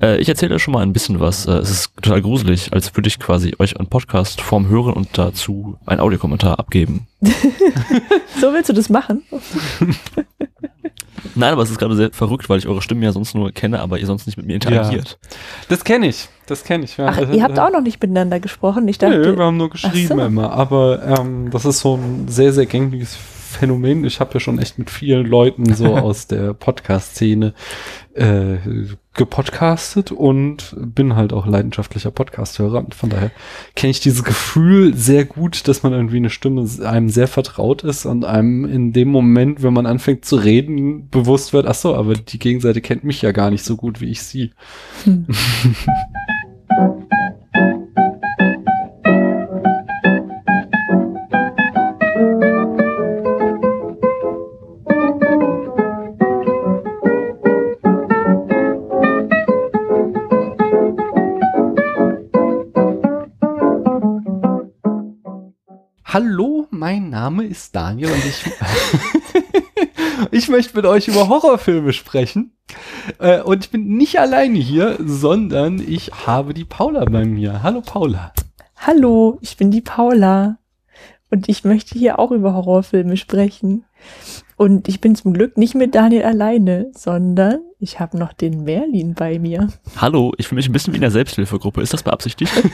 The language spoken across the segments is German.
Äh, ich erzähle schon mal ein bisschen was. Äh, es ist total gruselig, als würde ich quasi euch einen Podcast vorm Hören und dazu einen Audiokommentar abgeben. so willst du das machen? Nein, aber es ist gerade sehr verrückt, weil ich eure Stimmen ja sonst nur kenne, aber ihr sonst nicht mit mir interagiert. Ja. Das kenne ich. Das kenne ich. Ja. Ach, ihr habt auch noch nicht miteinander gesprochen. Ich dachte, nee, wir haben nur geschrieben so. immer. Aber ähm, das ist so ein sehr, sehr gängiges Phänomen. Ich habe ja schon echt mit vielen Leuten so aus der Podcast-Szene äh, gepodcastet und bin halt auch leidenschaftlicher Podcast-Hörer. Und von daher kenne ich dieses Gefühl sehr gut, dass man irgendwie eine Stimme einem sehr vertraut ist und einem in dem Moment, wenn man anfängt zu reden, bewusst wird, ach so, aber die Gegenseite kennt mich ja gar nicht so gut wie ich sie. Hm. Hallo, mein Name ist Daniel und ich, ich möchte mit euch über Horrorfilme sprechen. Äh, und ich bin nicht alleine hier, sondern ich habe die Paula bei mir. Hallo Paula. Hallo, ich bin die Paula. Und ich möchte hier auch über Horrorfilme sprechen. Und ich bin zum Glück nicht mit Daniel alleine, sondern ich habe noch den Merlin bei mir. Hallo, ich fühle mich ein bisschen wie in der Selbsthilfegruppe. Ist das beabsichtigt?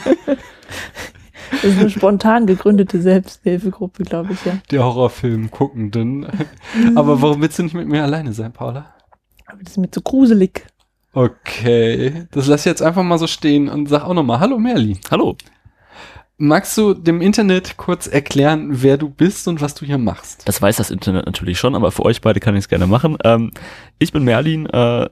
Das ist eine spontan gegründete Selbsthilfegruppe, glaube ich, ja. Die Horrorfilm guckenden. Aber warum willst du nicht mit mir alleine sein, Paula? Aber das ist mir zu gruselig. Okay, das lass ich jetzt einfach mal so stehen und sag auch nochmal Hallo Merli. Hallo. Magst du dem Internet kurz erklären, wer du bist und was du hier machst? Das weiß das Internet natürlich schon, aber für euch beide kann ich es gerne machen. Ähm, ich bin Merlin, äh,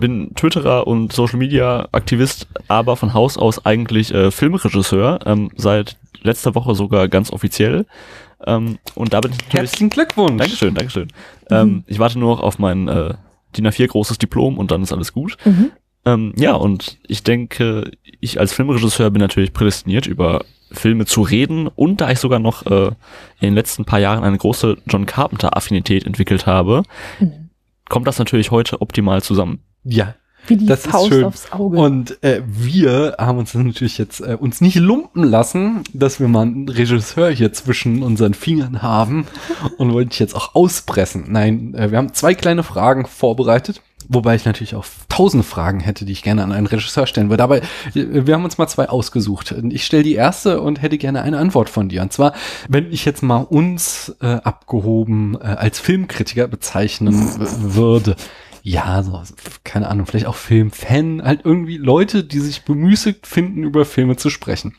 bin Twitterer und Social Media Aktivist, aber von Haus aus eigentlich äh, Filmregisseur, ähm, seit letzter Woche sogar ganz offiziell. Ähm, und da bin ich natürlich. Herzlichen Glückwunsch! Dankeschön, Dankeschön. Mhm. Ähm, ich warte nur noch auf mein äh, DIN A4 großes Diplom und dann ist alles gut. Mhm. Ähm, ja, und ich denke, ich als Filmregisseur bin natürlich prädestiniert über Filme zu reden und da ich sogar noch äh, in den letzten paar Jahren eine große John Carpenter-Affinität entwickelt habe, mhm. kommt das natürlich heute optimal zusammen. Ja, wie die das Faust ist schön. aufs Auge. Und äh, wir haben uns natürlich jetzt äh, uns nicht lumpen lassen, dass wir mal einen Regisseur hier zwischen unseren Fingern haben und wollte ich jetzt auch auspressen. Nein, äh, wir haben zwei kleine Fragen vorbereitet. Wobei ich natürlich auch tausend Fragen hätte, die ich gerne an einen Regisseur stellen würde. Aber wir haben uns mal zwei ausgesucht. Ich stelle die erste und hätte gerne eine Antwort von dir. Und zwar, wenn ich jetzt mal uns äh, abgehoben äh, als Filmkritiker bezeichnen würde, ja, so, keine Ahnung, vielleicht auch Filmfan, halt irgendwie Leute, die sich bemüßigt finden, über Filme zu sprechen.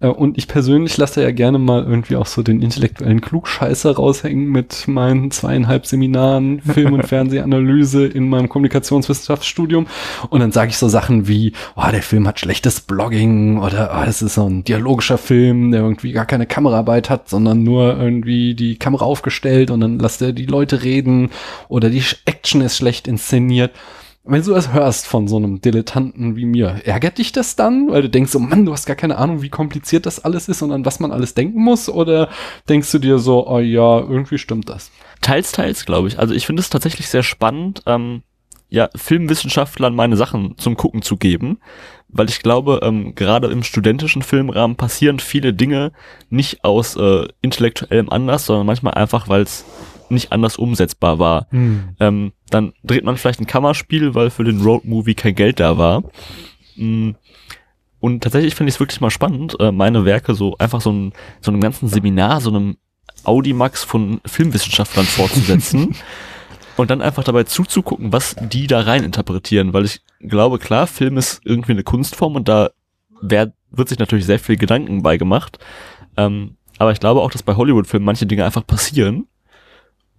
Äh, und ich persönlich lasse ja gerne mal irgendwie auch so den intellektuellen Klugscheißer raushängen mit meinen zweieinhalb Seminaren Film- und Fernsehanalyse in meinem Kommunikationswissenschaftsstudium. Und dann sage ich so Sachen wie, oh, der Film hat schlechtes Blogging oder oh, es ist so ein dialogischer Film, der irgendwie gar keine Kameraarbeit hat, sondern nur irgendwie die Kamera aufgestellt und dann lässt er die Leute reden oder die Action ist schlecht inszeniert. Wenn du das hörst von so einem Dilettanten wie mir, ärgert dich das dann? Weil du denkst so, Mann, du hast gar keine Ahnung, wie kompliziert das alles ist und an was man alles denken muss? Oder denkst du dir so, oh ja, irgendwie stimmt das? Teils, teils, glaube ich. Also ich finde es tatsächlich sehr spannend, ähm, ja, Filmwissenschaftlern meine Sachen zum Gucken zu geben, weil ich glaube, ähm, gerade im studentischen Filmrahmen passieren viele Dinge nicht aus äh, intellektuellem Anlass, sondern manchmal einfach, weil es nicht anders umsetzbar war. Hm. Ähm, dann dreht man vielleicht ein Kammerspiel, weil für den Roadmovie kein Geld da war. Mm. Und tatsächlich finde ich es wirklich mal spannend, äh, meine Werke so einfach so, ein, so einem ganzen Seminar, so einem Audimax von Filmwissenschaftlern fortzusetzen und dann einfach dabei zuzugucken, was die da rein interpretieren, weil ich glaube, klar, Film ist irgendwie eine Kunstform und da wär, wird sich natürlich sehr viel Gedanken beigemacht. Ähm, aber ich glaube auch, dass bei Hollywood-Filmen manche Dinge einfach passieren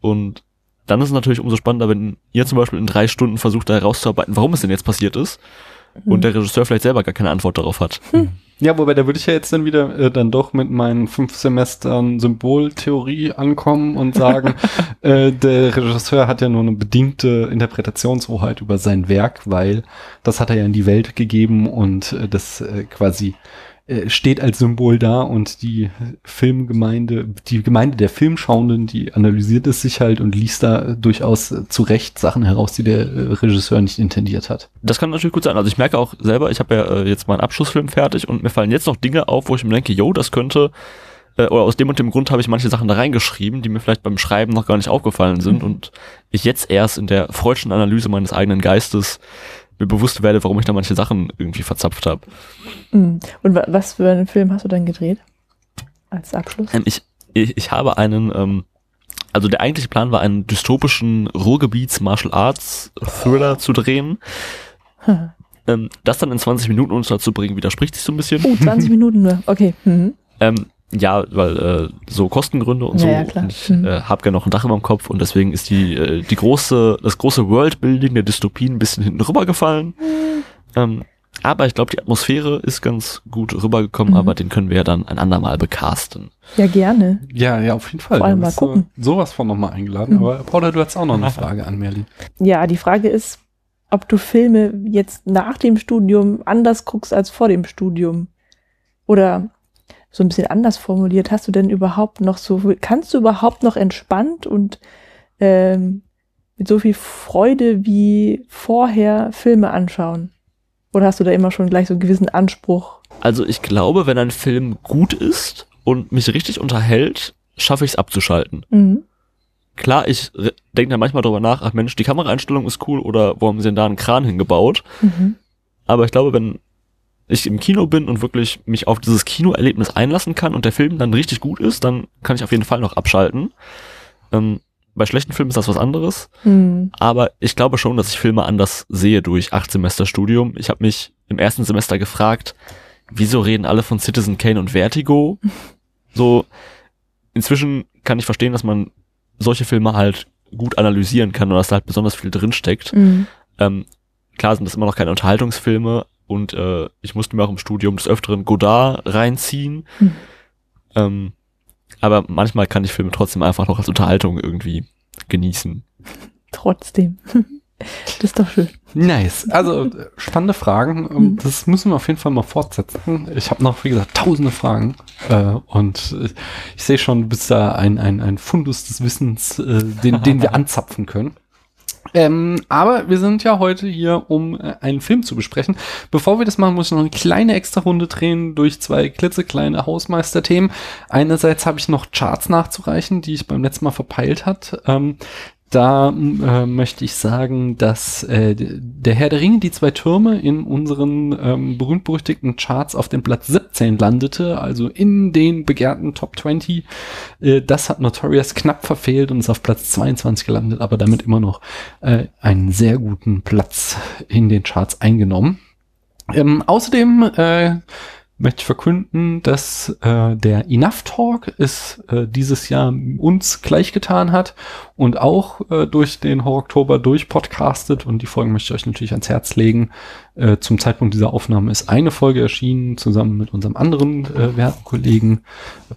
und dann ist es natürlich umso spannender, wenn ihr zum Beispiel in drei Stunden versucht, da herauszuarbeiten, warum es denn jetzt passiert ist. Mhm. Und der Regisseur vielleicht selber gar keine Antwort darauf hat. Hm. Ja, wobei da würde ich ja jetzt dann wieder äh, dann doch mit meinen fünf Semestern Symboltheorie ankommen und sagen, äh, der Regisseur hat ja nur eine bedingte Interpretationshoheit über sein Werk, weil das hat er ja in die Welt gegeben und äh, das äh, quasi steht als Symbol da und die Filmgemeinde, die Gemeinde der Filmschauenden, die analysiert es sich halt und liest da durchaus äh, zu Recht Sachen heraus, die der äh, Regisseur nicht intendiert hat. Das kann natürlich gut sein. Also ich merke auch selber, ich habe ja äh, jetzt meinen Abschlussfilm fertig und mir fallen jetzt noch Dinge auf, wo ich mir denke, yo, das könnte äh, oder aus dem und dem Grund habe ich manche Sachen da reingeschrieben, die mir vielleicht beim Schreiben noch gar nicht aufgefallen sind und ich jetzt erst in der freudschen Analyse meines eigenen Geistes mir bewusst werde, warum ich da manche Sachen irgendwie verzapft habe. Mhm. Und wa was für einen Film hast du dann gedreht? Als Abschluss? Ähm, ich, ich, ich habe einen, ähm, also der eigentliche Plan war, einen dystopischen Ruhrgebiets-Martial Arts Thriller zu drehen. Hm. Ähm, das dann in 20 Minuten unterzubringen, widerspricht sich so ein bisschen. Oh, 20 Minuten nur. Okay. Mhm. Ähm, ja, weil äh, so Kostengründe und Ja, so. ja, klar. Und ich Mhm. äh, habe gerne noch ein Dach über dem Kopf und deswegen ist die äh, die große das große Worldbuilding der Dystopien ein bisschen hinten rübergefallen. Ähm, aber ich glaube, die Atmosphäre ist ganz gut rübergekommen, Mhm. aber den können wir ja dann ein andermal becasten. Ja, gerne. Ja, ja, auf jeden Fall. Vor allem Du mal gucken. Sowas von nochmal eingeladen. Mhm. Aber Paula, du hast auch noch eine Frage an Merlin. Ja, die Frage ist, ob du Filme jetzt nach dem Studium anders guckst als vor dem Studium. Oder so ein bisschen anders formuliert, hast du denn überhaupt noch so, kannst du überhaupt noch entspannt und ähm, mit so viel Freude wie vorher Filme anschauen? Oder hast du da immer schon gleich so einen gewissen Anspruch? Also ich glaube, wenn ein Film gut ist und mich richtig unterhält, schaffe ich es abzuschalten. Mhm. Klar, ich denke da manchmal drüber nach, ach Mensch, die Kameraeinstellung ist cool oder wo haben sie denn da einen Kran hingebaut? Mhm. Aber ich glaube, wenn ich im Kino bin und wirklich mich auf dieses Kinoerlebnis einlassen kann und der Film dann richtig gut ist, dann kann ich auf jeden Fall noch abschalten. Ähm, bei schlechten Filmen ist das was anderes. Mhm. Aber ich glaube schon, dass ich Filme anders sehe durch acht Semester Studium. Ich habe mich im ersten Semester gefragt, wieso reden alle von Citizen Kane und Vertigo? So, inzwischen kann ich verstehen, dass man solche Filme halt gut analysieren kann und dass da halt besonders viel drinsteckt. Mhm. Ähm, klar sind das immer noch keine Unterhaltungsfilme und äh, ich musste mir auch im Studium des Öfteren Godard reinziehen. Mhm. Ähm, aber manchmal kann ich Filme trotzdem einfach noch als Unterhaltung irgendwie genießen. Trotzdem. das ist doch schön. Nice. Also spannende Fragen. Ähm, Das müssen wir auf jeden Fall mal fortsetzen. Ich habe noch, wie gesagt, tausende Fragen. Äh, und äh, ich sehe schon, du bist da ein, ein, ein Fundus des Wissens, äh, den, den wir anzapfen können. Ähm, aber wir sind ja heute hier, um äh, einen Film zu besprechen. Bevor wir das machen, muss ich noch eine kleine extra Runde drehen durch zwei klitzekleine Hausmeisterthemen. Einerseits habe ich noch Charts nachzureichen, die ich beim letzten Mal verpeilt hat. Ähm, da äh, möchte ich sagen, dass äh, der Herr der Ringe, die zwei Türme, in unseren ähm, berühmt-berüchtigten Charts auf dem Platz 17 landete, also in den begehrten Top 20. Äh, das hat Notorious knapp verfehlt und ist auf Platz 22 gelandet, aber damit immer noch äh, einen sehr guten Platz in den Charts eingenommen. Ähm, außerdem äh, möchte ich verkünden, dass äh, der Enough Talk es äh, dieses Jahr uns gleichgetan hat und auch äh, durch den Horror Oktober durchpodcastet und die Folgen möchte ich euch natürlich ans Herz legen. Äh, zum Zeitpunkt dieser Aufnahme ist eine Folge erschienen, zusammen mit unserem anderen äh, werten Kollegen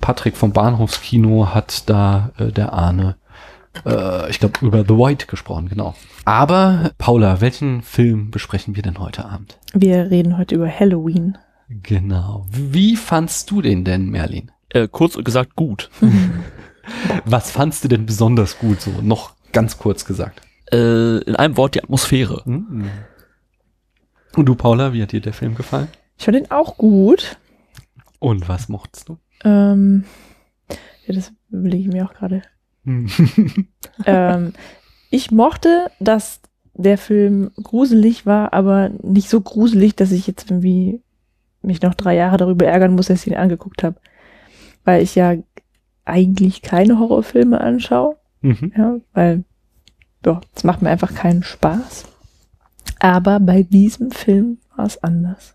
Patrick vom Bahnhofskino hat da äh, der Ahne äh, ich glaube, über The White gesprochen, genau. Aber, Paula, welchen Film besprechen wir denn heute Abend? Wir reden heute über Halloween. Genau. Wie fandst du den denn, Merlin? Äh, kurz gesagt, gut. Was fandst du denn besonders gut, so noch ganz kurz gesagt? Äh, in einem Wort die Atmosphäre. Mhm. Und du, Paula, wie hat dir der Film gefallen? Ich fand den auch gut. Und was mochtest du? Ähm, ja, das überlege ich mir auch gerade. ähm, ich mochte, dass der Film gruselig war, aber nicht so gruselig, dass ich jetzt irgendwie mich noch drei Jahre darüber ärgern muss, dass ich ihn angeguckt habe. Weil ich ja eigentlich keine Horrorfilme anschaue. Mhm. Ja, weil ja, es macht mir einfach keinen Spaß. Aber bei diesem Film war es anders.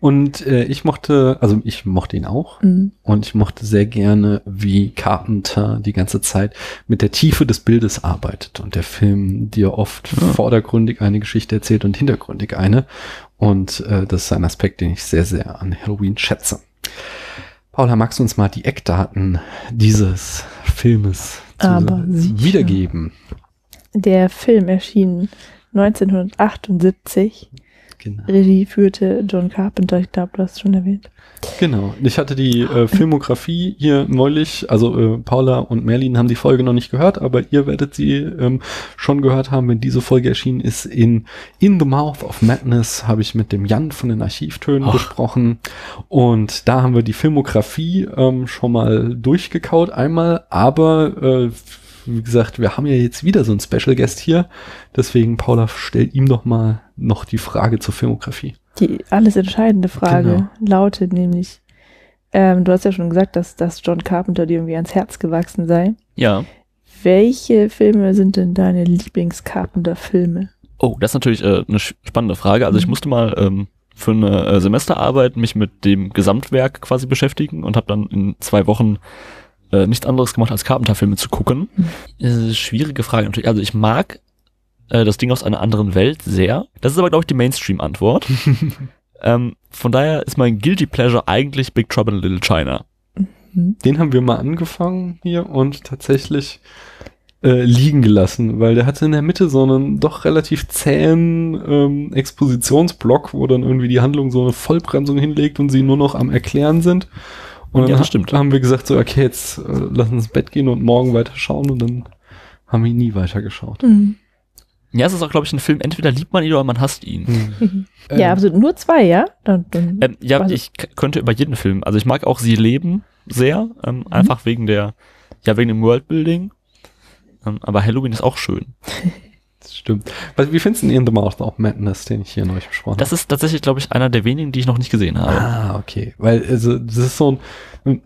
Und äh, ich mochte, also ich mochte ihn auch. Mhm. Und ich mochte sehr gerne, wie Carpenter die ganze Zeit mit der Tiefe des Bildes arbeitet und der Film dir oft Ja. vordergründig eine Geschichte erzählt und hintergründig eine. Und äh, das ist ein Aspekt, den ich sehr, sehr an Halloween schätze. Paula, magst du uns mal die Eckdaten dieses Filmes wiedergeben? Der Film erschien 1978 Genau. Regie führte John Carpenter, ich glaube, du hast es schon erwähnt. Genau. Ich hatte die äh, Filmografie hier neulich, also äh, Paula und Merlin haben die Folge noch nicht gehört, aber ihr werdet sie ähm, schon gehört haben, wenn diese Folge erschienen ist. In In the Mouth of Madness habe ich mit dem Jan von den Archivtönen Ach. besprochen. Und da haben wir die Filmografie ähm, schon mal durchgekaut einmal, aber äh, wie gesagt, wir haben ja jetzt wieder so einen Special Guest hier. Deswegen, Paula, stell ihm doch mal noch die Frage zur Filmografie. Die alles entscheidende Frage Genau. lautet nämlich, ähm, du hast ja schon gesagt, dass, dass John Carpenter dir irgendwie ans Herz gewachsen sei. Ja. Welche Filme sind denn deine Lieblings-Carpenter-Filme? Oh, das ist natürlich äh, eine spannende Frage. Also ich Mhm. musste mal ähm, für eine äh, Semesterarbeit mich mit dem Gesamtwerk quasi beschäftigen und habe dann in zwei Wochen äh, nichts anderes gemacht, als Carpenter-Filme zu gucken. Äh, schwierige Frage natürlich. Also ich mag äh, das Ding aus einer anderen Welt sehr. Das ist aber, glaube ich, die Mainstream-Antwort. ähm, von daher ist mein Guilty Pleasure eigentlich Big Trouble in Little China. Den haben wir mal angefangen hier und tatsächlich äh, liegen gelassen, weil der hatte in der Mitte so einen doch relativ zähen ähm, Expositionsblock, wo dann irgendwie die Handlung so eine Vollbremsung hinlegt und sie nur noch am Erklären sind. Und Ja, dann stimmt. haben wir gesagt, so, okay, jetzt äh, lass uns ins Bett gehen und morgen weiter schauen und dann haben wir nie weiter geschaut. Mhm. Ja, es ist auch, glaube ich, ein Film, entweder liebt man ihn oder man hasst ihn. Ähm, ja, also nur zwei, ja? Dann, dann, Ähm, ja, ich könnte über jeden Film. Also ich mag auch Sie leben sehr, ähm, einfach wegen der, ja, wegen dem Worldbuilding. Ähm, aber Halloween ist auch schön. Das stimmt. Was, wie findest du denn In the Mouth of Madness, den ich hier neulich besprochen Das ist tatsächlich, glaube ich, einer der wenigen, die ich noch nicht gesehen habe. Ah, okay. Weil, also, das ist so ein,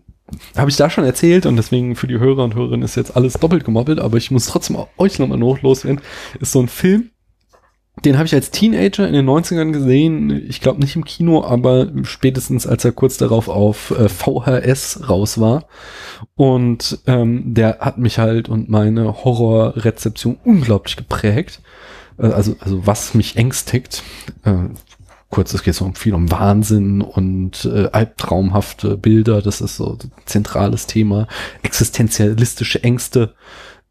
habe ich da schon erzählt und deswegen für die Hörer und Hörerinnen ist jetzt alles doppelt gemoppelt, aber ich muss trotzdem euch nochmal noch loswerden. Ist so ein Film, den habe ich als Teenager in den 90ern gesehen. Ich glaube nicht im Kino, aber spätestens als er kurz darauf auf äh, VHS raus war. Und ähm, der hat mich halt und meine Horrorrezeption unglaublich geprägt. Äh, also, also was mich ängstigt. Äh, kurz, es geht so viel um Wahnsinn und äh, albtraumhafte Bilder. Das ist so ein zentrales Thema. Existenzialistische Ängste.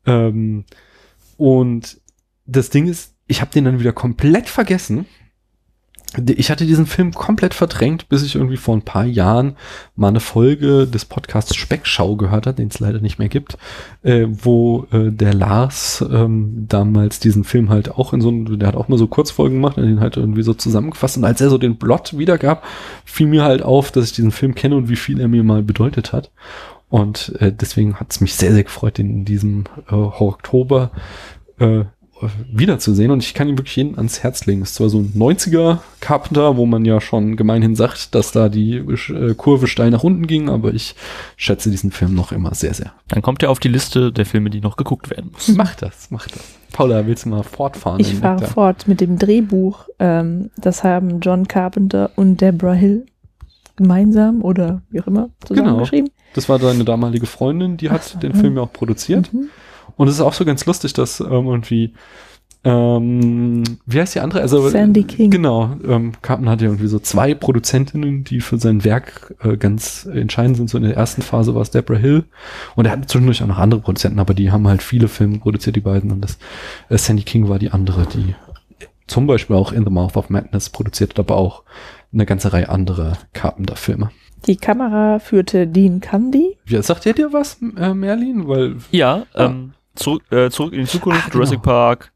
Ähm, und das Ding ist, ich habe den dann wieder komplett vergessen. Ich hatte diesen Film komplett verdrängt, bis ich irgendwie vor ein paar Jahren mal eine Folge des Podcasts Speckschau gehört hat, den es leider nicht mehr gibt, äh, wo äh, der Lars ähm, damals diesen Film halt auch in so einem, der hat auch mal so Kurzfolgen gemacht und den halt irgendwie so zusammengefasst. Und als er so den Plot wiedergab, fiel mir halt auf, dass ich diesen Film kenne und wie viel er mir mal bedeutet hat. Und äh, deswegen hat es mich sehr, sehr gefreut, den in diesem äh, Oktober äh, wiederzusehen. Und ich kann ihn wirklich jeden ans Herz legen. Ist zwar so ein 90er Carpenter, wo man ja schon gemeinhin sagt, dass da die äh, Kurve steil nach unten ging, aber ich schätze diesen Film noch immer sehr, sehr. Dann kommt er auf die Liste der Filme, die noch geguckt werden müssen. Mach das, mach das. Paula, willst du mal fortfahren? ich fahre fort mit dem Drehbuch. Ähm, das haben John Carpenter und Deborah Hill gemeinsam oder wie auch immer zusammengeschrieben. Das war deine damalige Freundin, die hat Ach so, den mhm. Film ja auch produziert. Mhm. Und es ist auch so ganz lustig, dass ähm, irgendwie, ähm, wie heißt die andere? Also Sandy King. Genau, ähm, Carpenter hat ja irgendwie so zwei Produzentinnen, die für sein Werk äh, ganz entscheidend sind. So in der ersten Phase war es Deborah Hill und er hat zwischendurch auch noch andere Produzenten, aber die haben halt viele Filme produziert, die beiden. Und das äh, Sandy King war die andere, die zum Beispiel auch In the Mouth of Madness produziert hat, aber auch eine ganze Reihe anderer Carpenter-Filme. Die Kamera führte Dean Candy. Wie, sagt ihr dir was, äh, Merlin? Weil Ja, Ah. ähm, zurück, äh, zurück in die Zukunft, Ah, genau. Jurassic Park.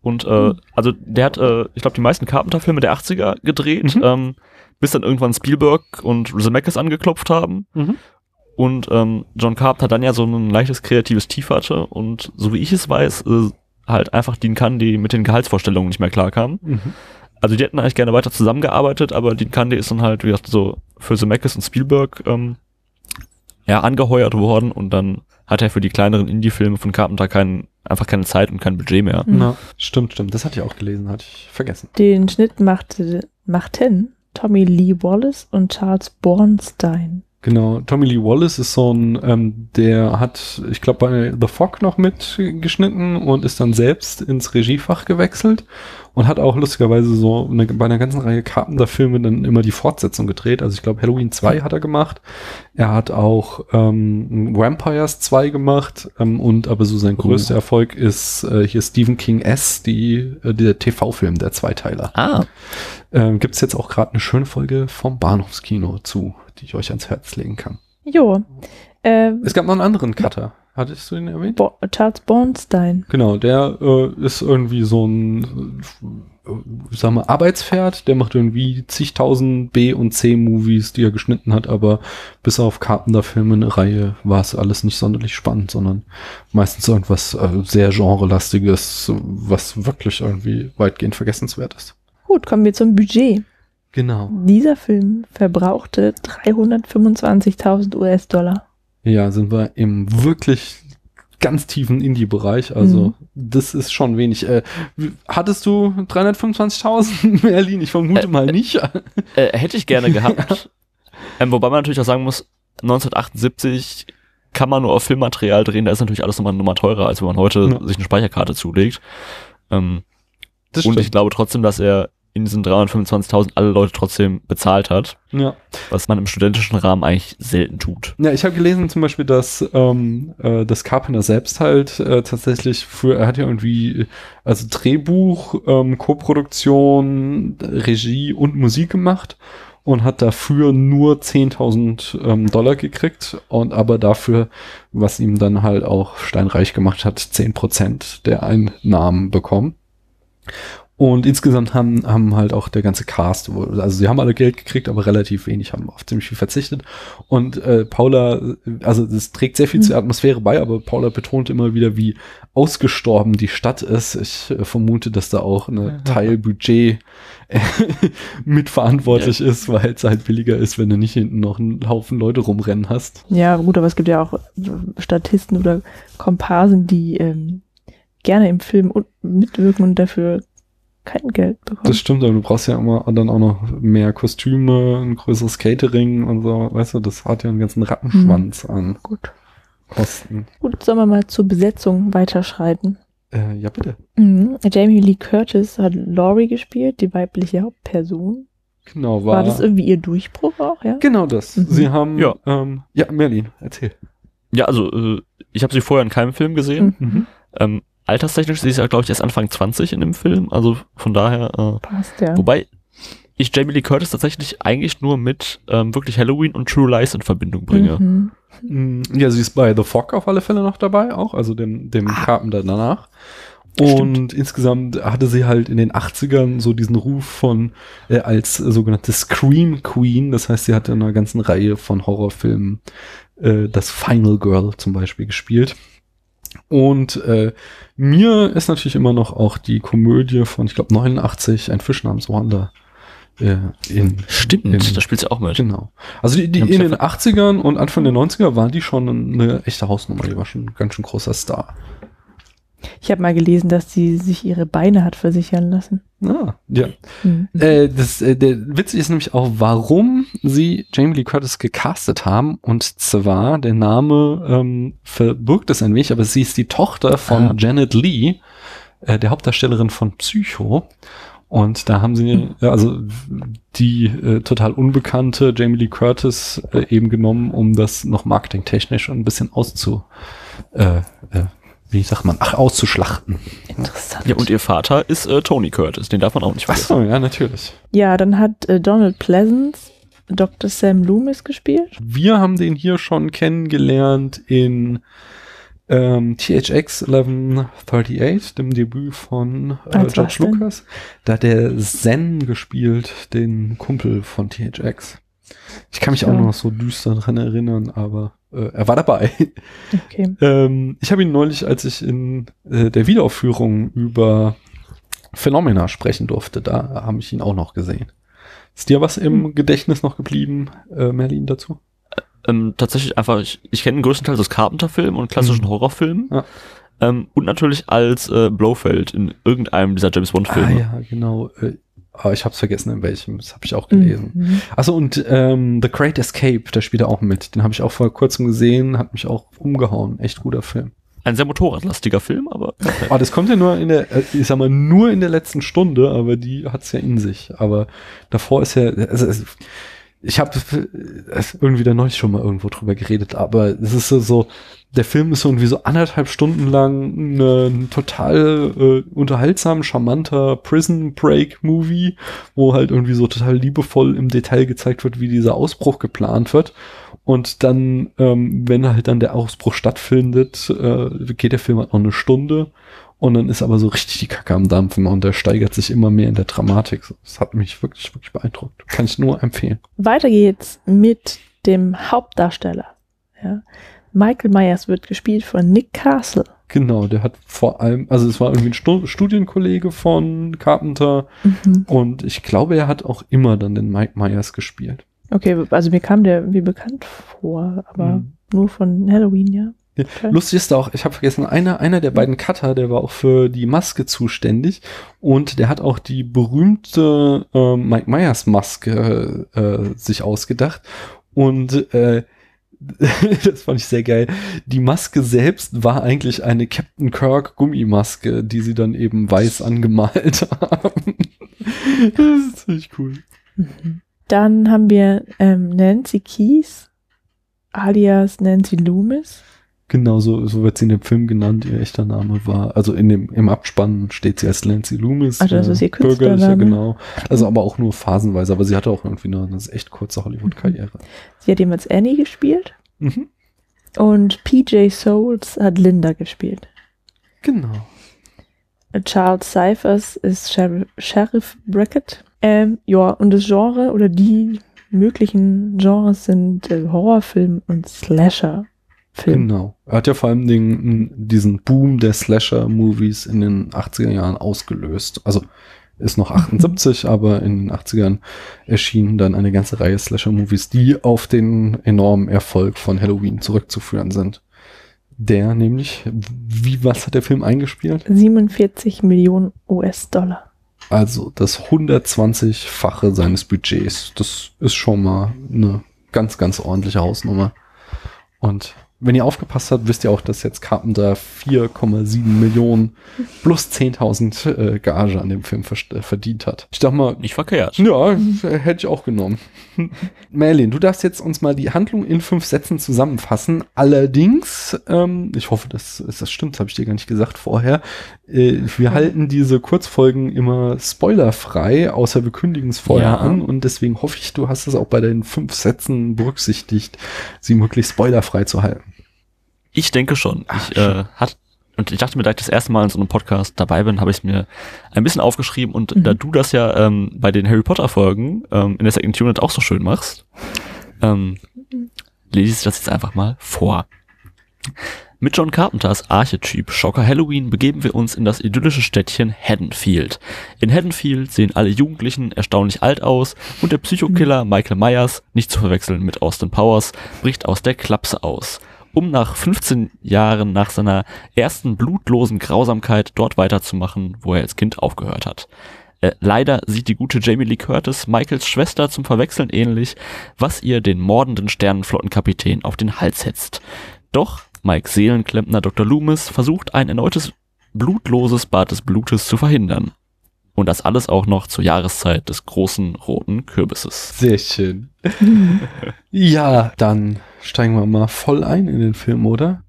Und äh, Mhm. also der hat, äh, ich glaube, die meisten Carpenter-Filme der 80er gedreht, Mhm. ähm, bis dann irgendwann Spielberg und Zemeckis angeklopft haben. Mhm. Und ähm, John Carpenter dann ja so ein leichtes kreatives Tief hatte und so wie ich es weiß, äh, halt einfach Dean Candy mit den Gehaltsvorstellungen nicht mehr klarkam. Mhm. Also die hätten eigentlich gerne weiter zusammengearbeitet, aber Dean Candy ist dann halt, wie gesagt, so für Zemeckis und Spielberg ähm, ja, angeheuert worden und dann hat er für die kleineren Indie-Filme von Carpenter keinen, einfach keine Zeit und kein Budget mehr. Mhm. Na, stimmt, stimmt. Das hatte ich auch gelesen, hatte ich vergessen. Den Schnitt machte, machten Tommy Lee Wallace und Charles Bornstein. Genau, Tommy Lee Wallace ist so ein, ähm, der hat, ich glaube, bei The Fog noch mitgeschnitten und ist dann selbst ins Regiefach gewechselt und hat auch lustigerweise so eine, bei einer ganzen Reihe Carpenter-Filme dann immer die Fortsetzung gedreht. Also ich glaube, Halloween 2 hat er gemacht. Er hat auch ähm, Vampires 2 gemacht ähm, und aber so sein größter Oh. Erfolg ist äh, hier Stephen King S, die, äh, der TV-Film, der Zweiteiler. Ah, Ähm, Gibt es jetzt auch gerade eine schöne Folge vom Bahnhofskino zu, die ich euch ans Herz legen kann. Jo. Äh, Es gab noch einen anderen Cutter. Hattest du ihn erwähnt? Bo Charles Bornstein. Genau, der äh, ist irgendwie so ein, äh, sag mal, Arbeitspferd. Der macht irgendwie zigtausend B- und C-Movies, die er geschnitten hat, aber bis auf Carpenter-Filme eine Reihe war es alles nicht sonderlich spannend, sondern meistens irgendwas äh, sehr genrelastiges, was wirklich irgendwie weitgehend vergessenswert ist. Gut, kommen wir zum Budget. Genau. Dieser Film verbrauchte 325.000 US-Dollar. Ja, sind wir im wirklich ganz tiefen Indie-Bereich. Also Mhm. das ist schon wenig. Äh, hattest du 325.000 Merlin? Ich vermute Äh, mal nicht. äh, hätte ich gerne gehabt. ähm, wobei man natürlich auch sagen muss, 1978 kann man nur auf Filmmaterial drehen, da ist natürlich alles nochmal eine Nummer teurer, als wenn man heute Ja. sich eine Speicherkarte zulegt. Ähm, Das und stimmt. ich glaube trotzdem, dass er in diesen 325.000 alle Leute trotzdem bezahlt hat, ja. was man im studentischen Rahmen eigentlich selten tut. ja, ich habe gelesen zum Beispiel, dass ähm, äh, das Carpenter selbst halt äh, tatsächlich für, er hat ja irgendwie, also Drehbuch, ähm, Co-Produktion, Regie und Musik gemacht und hat dafür nur 10.000 ähm, Dollar gekriegt und aber dafür, was ihm dann halt auch steinreich gemacht hat, 10% der Einnahmen bekommen. Und insgesamt haben, haben halt auch der ganze Cast, also sie haben alle Geld gekriegt, aber relativ wenig, haben auf ziemlich viel verzichtet. Und äh, Paula, also das trägt sehr viel Mhm. zur Atmosphäre bei, aber Paula betont immer wieder, wie ausgestorben die Stadt ist. Ich äh, vermute, dass da auch eine Teilbudget äh, mitverantwortlich ist, weil es halt billiger ist, wenn du nicht hinten noch einen Haufen Leute rumrennen hast. Ja, gut, aber es gibt ja auch Statisten oder Komparsen, die ähm, gerne im Film mitwirken und dafür kein Geld bekommen. Das stimmt, aber du brauchst ja immer dann auch noch mehr Kostüme, ein größeres Catering und so, weißt du, das hat ja einen ganzen Rattenschwanz an gut. Kosten. Gut, sollen wir mal zur Besetzung weiterschreiten. Äh, ja, bitte. Mhm. Jamie Lee Curtis hat Laurie gespielt, die weibliche Hauptperson. Genau, War, war, das irgendwie ihr Durchbruch auch, ja? genau das. Mhm. Sie haben, Ja. ähm, ja, Merlin, erzähl. Ja, also äh, ich habe sie vorher in keinem Film gesehen. Mhm. Ähm, alterstechnisch sie ist ja, glaube ich, erst Anfang 20 in dem Film. Also von daher, äh, Passt, ja. wobei ich Jamie Lee Curtis tatsächlich eigentlich nur mit ähm, wirklich Halloween und True Lies in Verbindung bringe. Mhm. Mm, Ja, sie ist bei The Fog auf alle Fälle noch dabei, auch, also dem, dem Carpenter danach. Stimmt. Und insgesamt hatte sie halt in den 80ern so diesen Ruf von äh, als äh, sogenannte Scream Queen. Das heißt, sie hatte in einer ganzen Reihe von Horrorfilmen äh, das Final Girl zum Beispiel gespielt. Und äh, mir ist natürlich immer noch auch die Komödie von, ich glaube, 89, ein Fisch namens Wanda. Äh, in, Stimmt, in, da spielt sie auch mit. Genau. Also die, die in den 80ern und Anfang der 90er waren die schon eine echte Hausnummer. Die war schon ein ganz schön großer Star. Ich habe mal gelesen, dass sie sich ihre Beine hat versichern lassen. Ah, ja. Mhm. Äh, das, äh, der Witzig ist nämlich auch, warum sie Jamie Lee Curtis gecastet haben. Und zwar, der Name ähm, verbirgt es ein wenig, aber sie ist die Tochter von Ah. Janet Lee, äh, der Hauptdarstellerin von Psycho. Und da haben sie äh, also die äh, total unbekannte Jamie Lee Curtis äh, eben genommen, um das noch marketingtechnisch ein bisschen auszu, äh, äh, wie sagt man, ach, auszuschlachten. Interessant. Ja, und ihr Vater ist äh, Tony Curtis, den darf man auch nicht Ach vergessen. so, ja, natürlich. Ja, dann hat äh, Donald Pleasance Dr. Sam Loomis gespielt. Wir haben den hier schon kennengelernt in ähm, THX 1138, dem Debüt von äh, George? Lucas. Da hat der Zen gespielt, den Kumpel von THX. Ich kann mich Ja. auch noch so düster dran erinnern, aber äh, er war dabei. Okay. ähm, ich habe ihn neulich, als ich in äh, der Wiederaufführung über Phenomena sprechen durfte, da habe ich ihn auch noch gesehen. Ist dir was im Hm. Gedächtnis noch geblieben, äh, Merlin, dazu? Ähm, tatsächlich einfach, ich, ich kenne größtenteils das Carpenter-Film und klassischen Mhm. Horrorfilm. Ja. Ähm, und natürlich als äh, Blofeld in irgendeinem dieser James Bond-Filme. Ah ja, genau. Äh, aber ich habe es vergessen, in welchem. Das habe ich auch gelesen. Mhm. Achso, und ähm, The Great Escape, da spielt er auch mit. Den habe ich auch vor kurzem gesehen, hat mich auch umgehauen. Echt guter Film. Ein sehr motorradlastiger Film, aber Ah, das kommt ja nur in der, äh, ich sag mal, nur in der letzten Stunde, aber die hat's ja in sich. Aber davor ist ja, also, es- ich habe irgendwie da neulich schon mal irgendwo drüber geredet, aber es ist so, der Film ist irgendwie so anderthalb Stunden lang ein total äh, unterhaltsam, charmanter Prison Break Movie, wo halt irgendwie so total liebevoll im Detail gezeigt wird, wie dieser Ausbruch geplant wird. Und dann, ähm, wenn halt dann der Ausbruch stattfindet, äh, geht der Film halt noch eine Stunde. Und dann ist aber so richtig die Kacke am Dampfen und der steigert sich immer mehr in der Dramatik. Das hat mich wirklich, wirklich beeindruckt. Kann ich nur empfehlen. Weiter geht's mit dem Hauptdarsteller. Ja. Michael Myers wird gespielt von Nick Castle. Genau, der hat vor allem, also es war irgendwie ein Stu Studienkollege von Carpenter Mhm. und ich glaube, er hat auch immer dann den Mike Myers gespielt. Okay, also mir kam der wie bekannt vor, aber Mhm. nur von Halloween, ja. Okay. Lustig ist auch, ich habe vergessen, einer, einer der beiden Cutter, der war auch für die Maske zuständig und der hat auch die berühmte äh, Mike Myers Maske äh, sich ausgedacht und äh, das fand ich sehr geil. Die Maske selbst war eigentlich eine Captain Kirk Gummimaske, die sie dann eben weiß angemalt haben. Das ist ziemlich cool. Mhm. Dann haben wir ähm, Nancy Keys, alias Nancy Loomis. Genau, so, so wird sie in dem Film genannt. Ihr echter Name war, also in dem, im Abspann steht sie als Nancy Loomis. Also das ist ihr bürgerlicher, Künstlername? genau. Also aber auch nur phasenweise, aber sie hatte auch irgendwie eine, eine echt kurze Hollywood-Karriere. Sie hat jemals Annie gespielt. Mhm. Und PJ Souls hat Linda gespielt. Genau. Charles Cyphers ist Sheriff, Sheriff Brackett. Ähm, ja, und das Genre oder die möglichen Genres sind äh, Horrorfilm und Slasher-Film. Genau. Er hat ja vor allem den, diesen Boom der Slasher-Movies in den 80er Jahren ausgelöst. Also ist noch 78, aber in den 80ern erschienen dann eine ganze Reihe Slasher-Movies, die auf den enormen Erfolg von Halloween zurückzuführen sind. Der nämlich, wie, was hat der Film eingespielt? 47 Millionen US-Dollar. Also das 120-fache seines Budgets. Das ist schon mal eine ganz, ganz ordentliche Hausnummer. Und wenn ihr aufgepasst habt, wisst ihr auch, dass jetzt Carpenter 4,7 Millionen plus 10.000 äh, Gage an dem Film äh, verdient hat. Ich dachte mal, nicht verkehrt. ja, hätte ich auch genommen. Merlin, du darfst jetzt uns mal die Handlung in fünf Sätzen zusammenfassen. Allerdings, ähm, ich hoffe, dass das stimmt, das habe ich dir gar nicht gesagt vorher. Äh, wir halten diese Kurzfolgen immer spoilerfrei, außer wir kündigen es vorher Ja. an. Und deswegen hoffe ich, du hast es auch bei den fünf Sätzen berücksichtigt, sie möglichst spoilerfrei zu halten. Ich denke schon. Ach, ich äh, hat und ich dachte mir, da ich das erste Mal in so einem Podcast dabei bin, habe ich mir ein bisschen aufgeschrieben und Mhm. da du das ja ähm, bei den Harry Potter Folgen ähm, in der Second Unit auch so schön machst, ähm, lese ich das jetzt einfach mal vor. Mit John Carpenters Archetyp Schocker Halloween begeben wir uns in das idyllische Städtchen Haddonfield. In Haddonfield sehen alle Jugendlichen erstaunlich alt aus und der Psychokiller Michael Myers, nicht zu verwechseln mit Austin Powers, bricht aus der Klapse aus um nach 15 Jahren nach seiner ersten blutlosen Grausamkeit dort weiterzumachen, wo er als Kind aufgehört hat. Äh, leider sieht die gute Jamie Lee Curtis Michaels Schwester zum Verwechseln ähnlich, was ihr den mordenden Sternenflottenkapitän auf den Hals hetzt. Doch Mike Seelenklempner Dr. Loomis versucht ein erneutes blutloses Bad des Blutes zu verhindern. Und das alles auch noch zur Jahreszeit des großen roten Kürbisses. Sehr schön. ja, dann steigen wir mal voll ein in den Film, oder?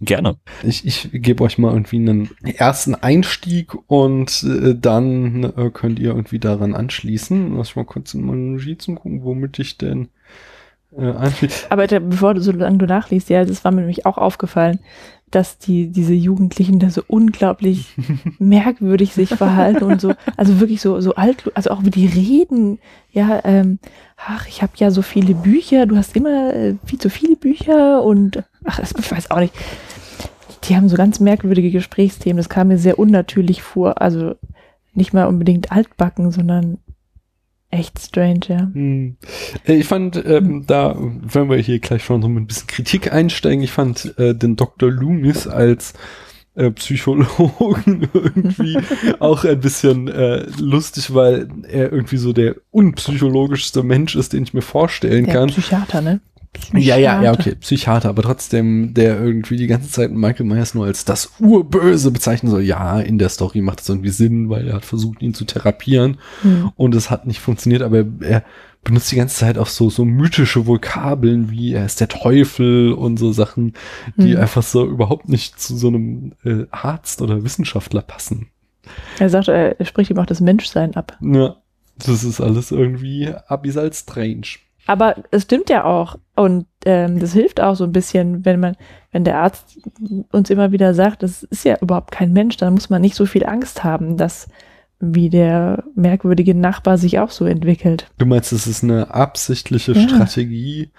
Gerne. Ich, ich gebe euch mal irgendwie einen ersten Einstieg und äh, dann äh, könnt ihr irgendwie daran anschließen. Lass ich mal kurz in meine Notizen gucken, womit ich denn äh, einschließe. Aber da, bevor du so lange du nachliest, ja, das war mir nämlich auch aufgefallen, dass die, diese Jugendlichen da so unglaublich merkwürdig sich verhalten und so, also wirklich so, so alt, also auch wie die reden, ja, ähm, ach, ich habe ja so viele Bücher, du hast immer äh, viel zu viele Bücher und, ach, das, ich weiß auch nicht. Die haben so ganz merkwürdige Gesprächsthemen, das kam mir sehr unnatürlich vor, also nicht mal unbedingt altbacken, sondern echt strange, ja. Hm. Äh, Ich fand, ähm, da, wenn wir hier gleich schon so mit ein bisschen Kritik einsteigen, ich fand äh, den Dr. Loomis als äh, Psychologen irgendwie auch ein bisschen äh, lustig, weil er irgendwie so der unpsychologischste Mensch ist, den ich mir vorstellen Der kann. Psychiater, ne? Ja, ja, ja, okay, Psychiater, aber trotzdem, der irgendwie die ganze Zeit Michael Myers nur als das Urböse bezeichnen soll. Ja, in der Story macht es irgendwie Sinn, weil er hat versucht, ihn zu therapieren Hm. und es hat nicht funktioniert, aber er benutzt die ganze Zeit auch so, so mythische Vokabeln wie er ist der Teufel und so Sachen, die Hm. einfach so überhaupt nicht zu so einem äh, Arzt oder Wissenschaftler passen. Er sagt, er er spricht ihm auch das Menschsein ab. Ja, das ist alles irgendwie abyssal strange. Aber es stimmt ja auch. Und ähm, das hilft auch so ein bisschen, wenn man, wenn der Arzt uns immer wieder sagt, das ist ja überhaupt kein Mensch, dann muss man nicht so viel Angst haben, dass wie der merkwürdige Nachbar sich auch so entwickelt. Du meinst, es ist eine absichtliche Ja. Strategie?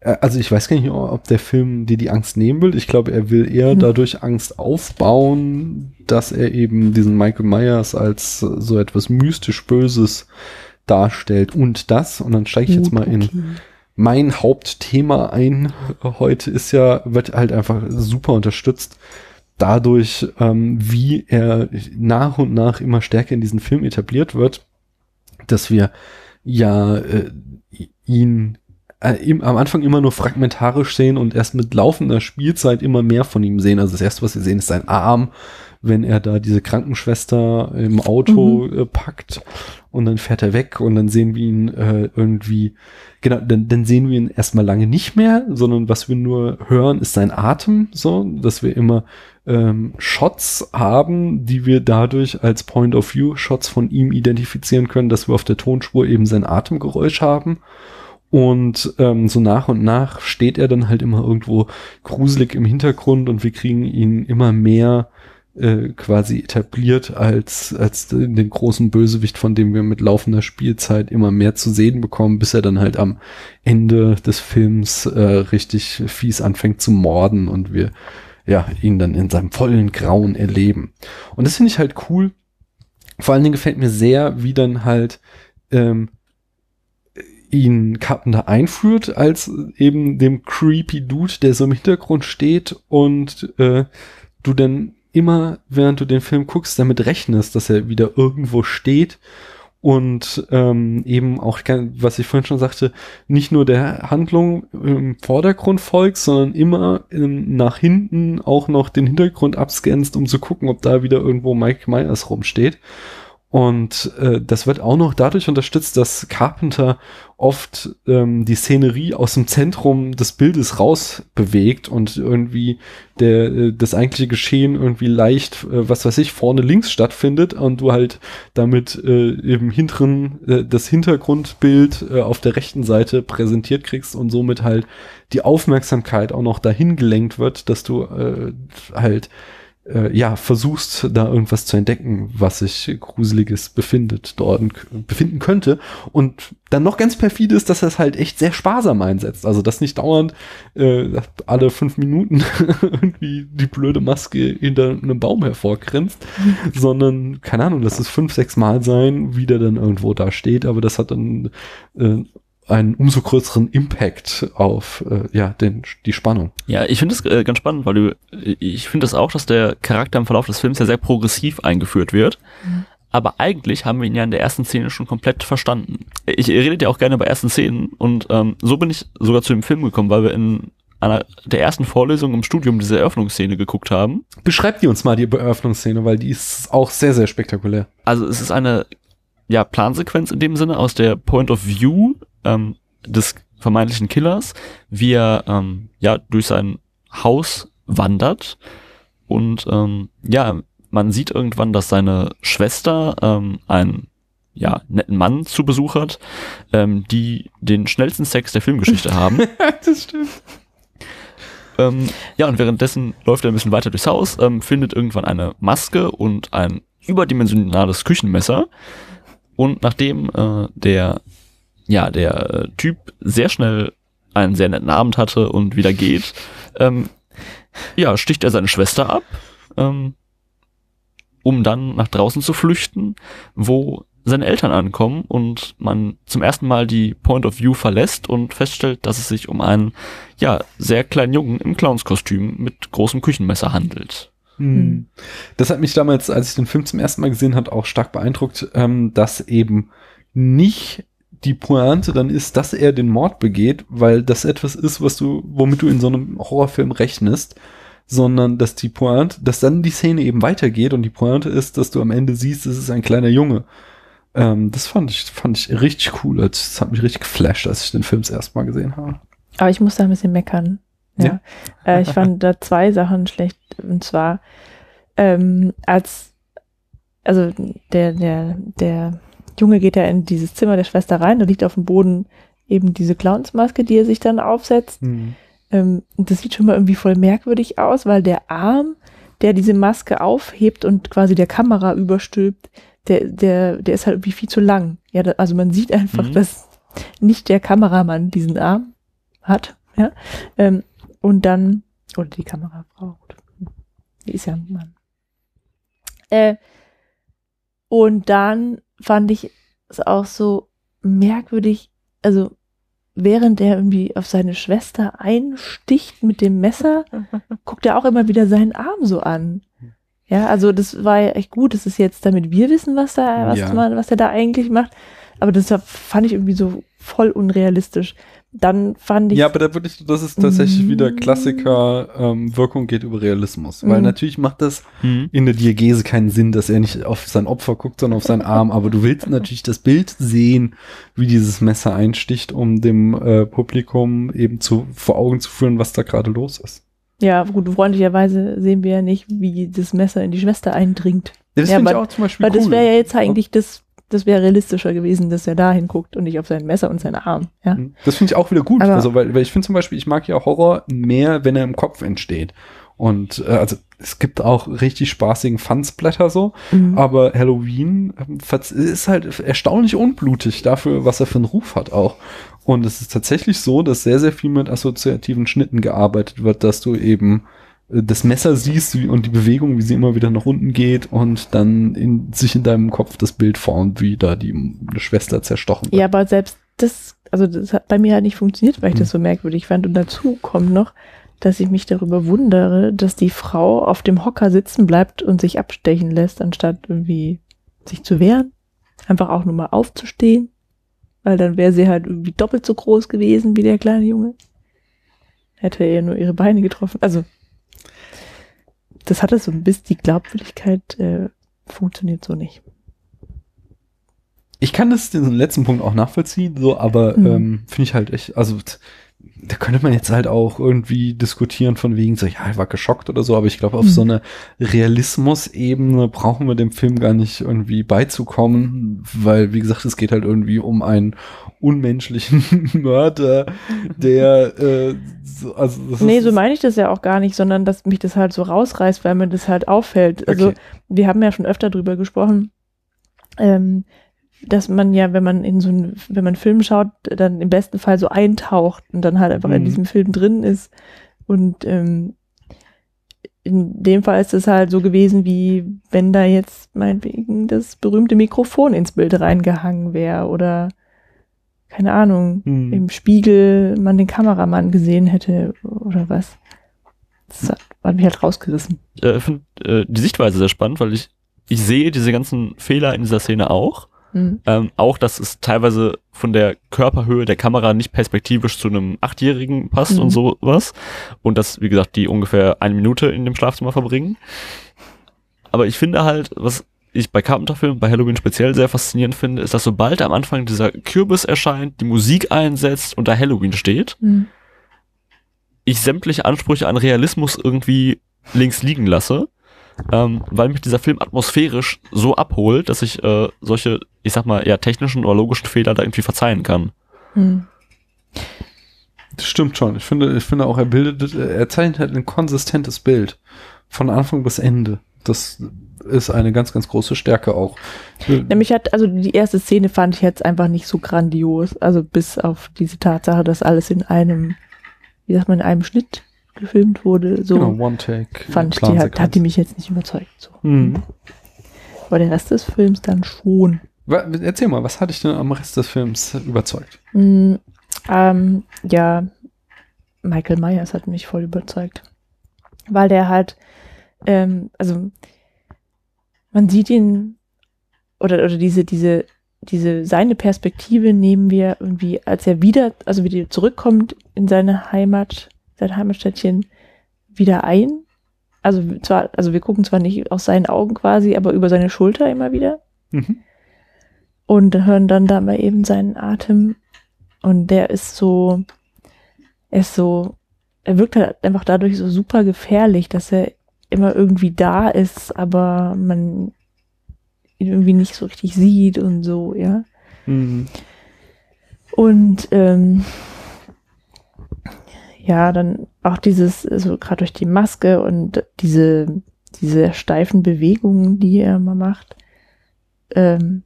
Äh, Also ich weiß gar nicht, ob der Film dir die Angst nehmen will. Ich glaube, er will eher Mhm. dadurch Angst aufbauen, dass er eben diesen Michael Myers als so etwas mystisch Böses darstellt. Und das, und dann steige ich jetzt mal in mein Hauptthema ein heute ist ja, wird halt einfach super unterstützt dadurch, ähm, wie er nach und nach immer stärker in diesen Film etabliert wird, dass wir ja äh, ihn äh, im, am Anfang immer nur fragmentarisch sehen und erst mit laufender Spielzeit immer mehr von ihm sehen. Also das erste, was wir sehen, ist sein Arm, wenn er da diese Krankenschwester im Auto äh, packt und dann fährt er weg und dann sehen wir ihn äh, irgendwie, genau, dann, dann sehen wir ihn erstmal lange nicht mehr, sondern was wir nur hören, ist sein Atem, so, dass wir immer ähm, Shots haben, die wir dadurch als Point of View Shots von ihm identifizieren können, dass wir auf der Tonspur eben sein Atemgeräusch haben. Und ähm, so nach und nach steht er dann halt immer irgendwo gruselig im Hintergrund und wir kriegen ihn immer mehr äh, quasi etabliert als, als den großen Bösewicht, von dem wir mit laufender Spielzeit immer mehr zu sehen bekommen, bis er dann halt am Ende des Films äh, richtig fies anfängt zu morden und wir ja ihn dann in seinem vollen Grauen erleben. Und das finde ich halt cool. Vor allen Dingen gefällt mir sehr, wie dann halt ähm, ihn Carpenter einführt als eben dem creepy Dude, der so im Hintergrund steht und äh, du dann immer, während du den Film guckst, damit rechnest, dass er wieder irgendwo steht und ähm, eben auch, was ich vorhin schon sagte, nicht nur der Handlung im Vordergrund folgst, sondern immer ähm, nach hinten auch noch den Hintergrund abscannst, um zu gucken, ob da wieder irgendwo Mike Myers rumsteht. Und äh, das wird auch noch dadurch unterstützt, dass Carpenter oft ähm, die Szenerie aus dem Zentrum des Bildes raus bewegt und irgendwie der äh, das eigentliche Geschehen irgendwie leicht, äh, was weiß ich, vorne links stattfindet und du halt damit äh, im hinteren äh, das Hintergrundbild äh, auf der rechten Seite präsentiert kriegst und somit halt die Aufmerksamkeit auch noch dahin gelenkt wird, dass du äh, halt äh, ja, versuchst, da irgendwas zu entdecken, was sich Gruseliges befindet, dort befinden könnte. Und dann noch ganz perfide ist, dass er es halt echt sehr sparsam einsetzt. Also, dass nicht dauernd äh, alle fünf Minuten irgendwie die blöde Maske hinter einem Baum hervorgrinst, sondern, keine Ahnung, dass es fünf, sechs Mal sein, wie der dann irgendwo da steht, aber das hat dann äh, einen umso größeren Impact auf äh, ja den die Spannung. Ja, ich finde es äh, ganz spannend, weil du ich finde es das auch, dass der Charakter im Verlauf des Films ja sehr progressiv eingeführt wird. Mhm. Aber eigentlich haben wir ihn ja in der ersten Szene schon komplett verstanden. Ich rede ja auch gerne bei ersten Szenen und ähm, so bin ich sogar zu dem Film gekommen, weil wir in einer der ersten Vorlesungen im Studium diese Eröffnungsszene geguckt haben. Beschreibt die uns mal die Eröffnungsszene, weil die ist auch sehr sehr spektakulär. Also es ist eine ja Plansequenz in dem Sinne aus der Point of View ähm, des vermeintlichen Killers, wie er ähm, ja durch sein Haus wandert und ähm, ja man sieht irgendwann, dass seine Schwester ähm, einen ja netten Mann zu Besuch hat, ähm, die den schnellsten Sex der Filmgeschichte haben. das stimmt. Ähm, ja, und währenddessen läuft er ein bisschen weiter durchs Haus, ähm, findet irgendwann eine Maske und ein überdimensionales Küchenmesser. Und nachdem äh, der, ja, der äh, Typ sehr schnell einen sehr netten Abend hatte und wieder geht, ähm, ja, sticht er seine Schwester ab, ähm, um dann nach draußen zu flüchten, wo seine Eltern ankommen und man zum ersten Mal die Point of View verlässt und feststellt, dass es sich um einen, ja, sehr kleinen Jungen im Clownskostüm mit großem Küchenmesser handelt. Hm. Das hat mich damals, als ich den Film zum ersten Mal gesehen habe, auch stark beeindruckt, ähm, dass eben nicht die Pointe dann ist, dass er den Mord begeht, weil das etwas ist, was du, womit du in so einem Horrorfilm rechnest, sondern dass die Pointe, dass dann die Szene eben weitergeht und die Pointe ist, dass du am Ende siehst, es ist ein kleiner Junge. Ähm, das fand ich, fand ich richtig cool. Das hat mich richtig geflasht, als ich den Film das erste Mal gesehen habe. Aber ich muss da ein bisschen meckern. Ja. Ja. Äh, ich fand da zwei Sachen schlecht. Und zwar, ähm, als, also der, der, der Junge geht ja in dieses Zimmer der Schwester rein, da liegt auf dem Boden eben diese Clownsmaske, die er sich dann aufsetzt. Ähm, und das sieht schon mal irgendwie voll merkwürdig aus, weil der Arm, der diese Maske aufhebt und quasi der Kamera überstülpt, der, der, der ist halt irgendwie viel zu lang. Ja, da, also man sieht einfach, Mhm. dass nicht der Kameramann diesen Arm hat. Ja. Ähm, und dann, oder die Kamerafrau, gut. die ist ja ein Mann. Äh, und dann fand ich es auch so merkwürdig, also während er irgendwie auf seine Schwester einsticht mit dem Messer, guckt er auch immer wieder seinen Arm so an. Ja, also das war ja echt gut. Das ist jetzt, damit wir wissen, was da, was, Ja. man, was er da eigentlich macht. Aber das fand ich irgendwie so voll unrealistisch. Dann fand ich. Ja, aber da würde ich, das ist tatsächlich Mm. wieder Klassiker, ähm, Wirkung geht über Realismus. Weil Mm. natürlich macht das Mhm. in der Diagese keinen Sinn, dass er nicht auf sein Opfer guckt, sondern auf seinen Arm. Aber du willst natürlich das Bild sehen, wie dieses Messer einsticht, um dem äh, Publikum eben zu, vor Augen zu führen, was da gerade los ist. Ja, gut, freundlicherweise sehen wir ja nicht, wie das Messer in die Schwester eindringt. Das Ja, finde ich auch zum Beispiel Weil cool. das wäre ja jetzt eigentlich das, das wäre realistischer gewesen, dass er da hinguckt und nicht auf sein Messer und seinen Arm. Ja. Mhm. Das finde ich auch wieder gut. Aber- also, weil, weil ich finde zum Beispiel, ich mag ja Horror mehr, wenn er im Kopf entsteht. Und äh, also es gibt auch richtig spaßigen Fansblätter so, Mhm. aber Halloween ähm, ist halt erstaunlich unblutig dafür, was er für einen Ruf hat auch. Und es ist tatsächlich so, dass sehr, sehr viel mit assoziativen Schnitten gearbeitet wird, dass du eben das Messer siehst und die Bewegung, wie sie immer wieder nach unten geht und dann in, sich in deinem Kopf das Bild formt, wie da die Schwester zerstochen wird. Ja, aber selbst das, also das hat bei mir halt nicht funktioniert, weil ich das so merkwürdig fand. Und dazu kommt noch, dass ich mich darüber wundere, dass die Frau auf dem Hocker sitzen bleibt und sich abstechen lässt, anstatt irgendwie sich zu wehren. Einfach auch nur mal aufzustehen. Weil dann wäre sie halt irgendwie doppelt so groß gewesen wie der kleine Junge. Hätte er ihr nur ihre Beine getroffen. Also, das hatte so ein bisschen, die Glaubwürdigkeit äh, funktioniert so nicht. Ich kann das den letzten Punkt auch nachvollziehen, so, aber Mhm. ähm, finde ich halt echt, also da könnte man jetzt halt auch irgendwie diskutieren von wegen so, ja, ich war geschockt oder so, aber ich glaube, auf Mhm. so einer Realismus-Ebene brauchen wir dem Film gar nicht irgendwie beizukommen, weil, wie gesagt, es geht halt irgendwie um einen unmenschlichen Mörder, der, äh, so, also das Nee, ist, so meine ich das ja auch gar nicht, sondern dass mich das halt so rausreißt, weil mir das halt auffällt. Also Okay. wir haben ja schon öfter drüber gesprochen, ähm, dass man ja, wenn man in so einen, wenn man einen Film schaut, dann im besten Fall so eintaucht und dann halt einfach in Mhm. diesem Film drin ist. Und ähm, in dem Fall ist es halt so gewesen, wie wenn da jetzt meinetwegen das berühmte Mikrofon ins Bild reingehangen wäre oder keine Ahnung, Hm. im Spiegel man den Kameramann gesehen hätte oder was. Das hat, mich halt rausgerissen. Ich äh, finde äh, die Sichtweise sehr spannend, weil ich, ich sehe diese ganzen Fehler in dieser Szene auch. Hm. Ähm, auch, dass es teilweise von der Körperhöhe der Kamera nicht perspektivisch zu einem Achtjährigen passt Mhm. und sowas. Und dass, wie gesagt, die ungefähr eine Minute in dem Schlafzimmer verbringen. Aber ich finde halt, was ich bei Carpenter-Filmen, bei Halloween speziell sehr faszinierend finde, ist, dass sobald am Anfang dieser Kürbis erscheint, die Musik einsetzt und da Halloween steht, Hm. ich sämtliche Ansprüche an Realismus irgendwie links liegen lasse, ähm, weil mich dieser Film atmosphärisch so abholt, dass ich äh, solche, ich sag mal, eher technischen oder logischen Fehler da irgendwie verzeihen kann. Hm. Das stimmt schon. Ich finde, ich finde auch, er bildet, er zeichnet halt ein konsistentes Bild. Von Anfang bis Ende. Das ist eine ganz, ganz große Stärke auch. Nämlich hat, also die erste Szene fand ich jetzt einfach nicht so grandios. Also bis auf diese Tatsache, dass alles in einem, wie sagt man, in einem Schnitt gefilmt wurde. So genau, One-Take. fand ich die, hat, hat die mich jetzt nicht überzeugt. So. Mhm. Aber der Rest des Films dann schon. Erzähl mal, was hat dich denn am Rest des Films überzeugt? Mm, ähm, ja, Michael Myers hat mich voll überzeugt. Weil der halt, ähm, also man sieht ihn oder, oder diese, diese diese, seine Perspektive nehmen wir irgendwie, als er wieder, also wieder zurückkommt in seine Heimat, sein Heimatstädtchen, wieder ein. Also zwar, also wir gucken zwar nicht aus seinen Augen quasi, aber über seine Schulter immer wieder Mhm. und hören dann da mal eben seinen Atem und der ist so, er ist so, er wirkt halt einfach dadurch so super gefährlich, dass er immer irgendwie da ist, aber man ihn irgendwie nicht so richtig sieht und so, ja. Mhm. Und ähm, ja, dann auch dieses, so gerade durch die Maske und diese, diese steifen Bewegungen, die er mal macht, ähm,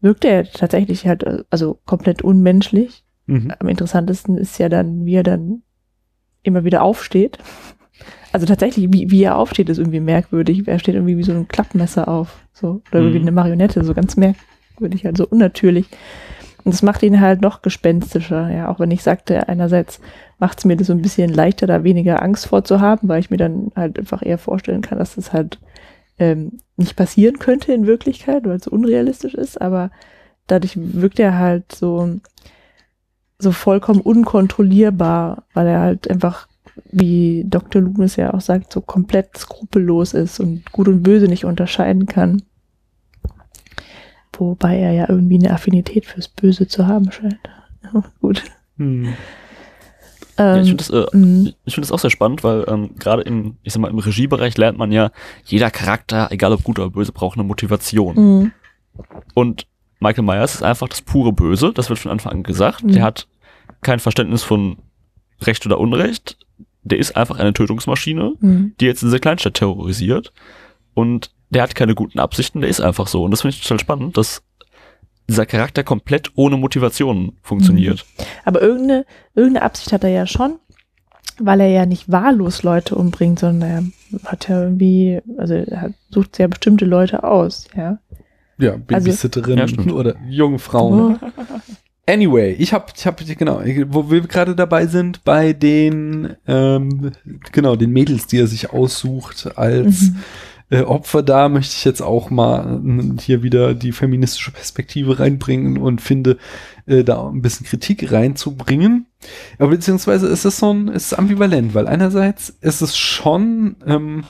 wirkt er tatsächlich halt, also komplett unmenschlich. Mhm. Am interessantesten ist ja dann, wie er dann immer wieder aufsteht. Also tatsächlich, wie, wie er aufsteht, ist irgendwie merkwürdig. Er steht irgendwie wie so ein Klappmesser auf. So, oder Mhm. wie eine Marionette, so ganz merkwürdig, halt so unnatürlich. Und das macht ihn halt noch gespenstischer, ja, auch wenn ich sagte, einerseits macht es mir das so ein bisschen leichter, da weniger Angst vorzuhaben, weil ich mir dann halt einfach eher vorstellen kann, dass das halt ähm, nicht passieren könnte in Wirklichkeit, weil es unrealistisch ist, aber dadurch wirkt er halt so, so vollkommen unkontrollierbar, weil er halt einfach, wie Dr. Loomis ja auch sagt, so komplett skrupellos ist und Gut und Böse nicht unterscheiden kann. Wobei er ja irgendwie eine Affinität fürs Böse zu haben scheint. Gut. Mhm. Ja, ich Ähm, finde das, äh, mh, ich finde das auch sehr spannend, weil ähm, gerade im, ich sag mal, im Regiebereich lernt man ja, jeder Charakter, egal ob gut oder böse, braucht eine Motivation. mh, Und Michael Myers ist einfach das pure Böse, das wird von Anfang an gesagt. Mhm. Der hat kein Verständnis von Recht oder Unrecht. Der ist einfach eine Tötungsmaschine, mh. die jetzt diese Kleinstadt terrorisiert. Und der hat keine guten Absichten, der ist einfach so. Und das finde ich total spannend, dass dieser Charakter komplett ohne Motivation funktioniert. Aber irgendeine, irgendeine Absicht hat er ja schon, weil er ja nicht wahllos Leute umbringt, sondern er hat ja irgendwie, also er sucht ja bestimmte Leute aus, ja. Ja, Babysitterinnen Ja, stimmt. oder junge Frauen. Oh. Anyway, ich habe, ich habe genau, wo wir gerade dabei sind bei den, ähm, genau, den Mädels, die er sich aussucht als Mhm. Äh, Opfer. Da möchte ich jetzt auch mal äh, hier wieder die feministische Perspektive reinbringen und finde, äh, da ein bisschen Kritik reinzubringen. Aber beziehungsweise ist es so ein, ist es ambivalent, weil einerseits ist es schon ähm,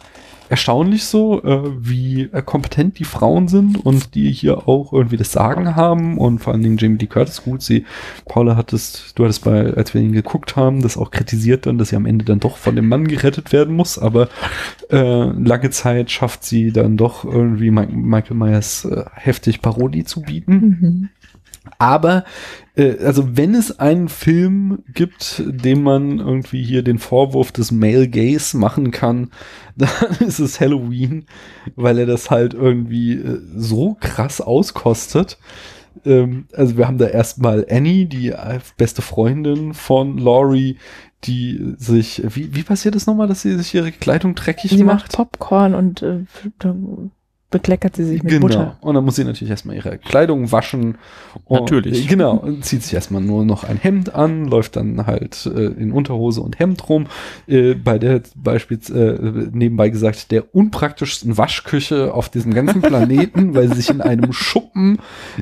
erstaunlich so, äh, wie äh, kompetent die Frauen sind und die hier auch irgendwie das Sagen haben und vor allen Dingen Jamie Lee Curtis gut. Sie, Paula hat du hattest bei, als wir ihn geguckt haben, das auch kritisiert dann, dass sie am Ende dann doch von dem Mann gerettet werden muss, aber äh, lange Zeit schafft sie dann doch irgendwie Mi Michael Myers äh, heftig Parodie zu bieten. Mhm. Aber, äh, also wenn es einen Film gibt, dem man irgendwie hier den Vorwurf des Male Gaze machen kann, dann ist es Halloween, weil er das halt irgendwie äh, so krass auskostet. Ähm, also wir haben da erstmal Annie, die äh, beste Freundin von Laurie, die sich, wie, wie passiert es nochmal, dass sie sich ihre Kleidung dreckig Sie macht macht? Popcorn und äh, bekleckert sie sich mit genau. Butter. Und dann muss sie natürlich erstmal ihre Kleidung waschen. Und, Natürlich. Genau. Und zieht sich erstmal nur noch ein Hemd an, läuft dann halt äh, in Unterhose und Hemd rum. Äh, bei der beispielsweise äh, nebenbei gesagt der unpraktischsten Waschküche auf diesem ganzen Planeten, weil sie sich in einem Schuppen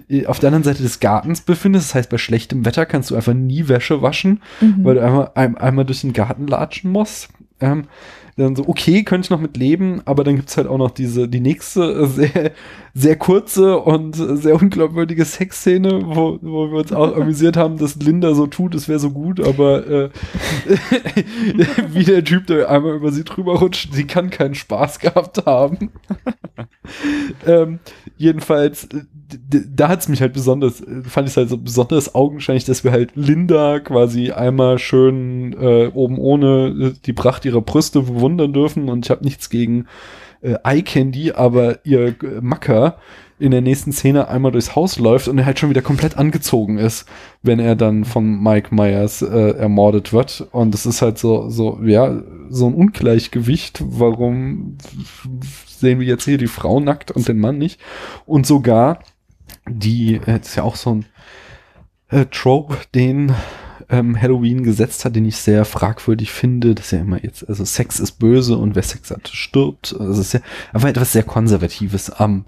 äh, auf der anderen Seite des Gartens befindet. Das heißt, bei schlechtem Wetter kannst du einfach nie Wäsche waschen Mhm. weil du einmal, ein, einmal durch den Garten latschen musst. Ähm, dann so, okay, könnte ich noch mit leben, aber dann gibt's halt auch noch diese, die nächste äh, sehr, sehr kurze und äh, sehr unglaubwürdige Sexszene, wo, wo wir uns auch amüsiert haben, dass Linda so tut, es wäre so gut, aber äh, wie der Typ, der einmal über sie drüber rutscht, die kann keinen Spaß gehabt haben. ähm, jedenfalls, äh, da hat's mich halt besonders, äh, fand ich halt so besonders augenscheinlich, dass wir halt Linda quasi einmal schön äh, oben ohne äh, die Pracht ihrer Brüste bewundern dürfen und ich habe nichts gegen äh, Eye Candy, aber ihr äh, Macker in der nächsten Szene einmal durchs Haus läuft und er halt schon wieder komplett angezogen ist, wenn er dann von Mike Myers äh, ermordet wird. Und das ist halt so, so, ja, so ein Ungleichgewicht. Warum sehen wir jetzt hier die Frau nackt und den Mann nicht? Und sogar die, äh, ist ja auch so ein äh, Trope, den ähm, Halloween gesetzt hat, den ich sehr fragwürdig finde, dass ja immer jetzt, also Sex ist böse und wer Sex hat, stirbt. Also es ist ja aber etwas sehr Konservatives am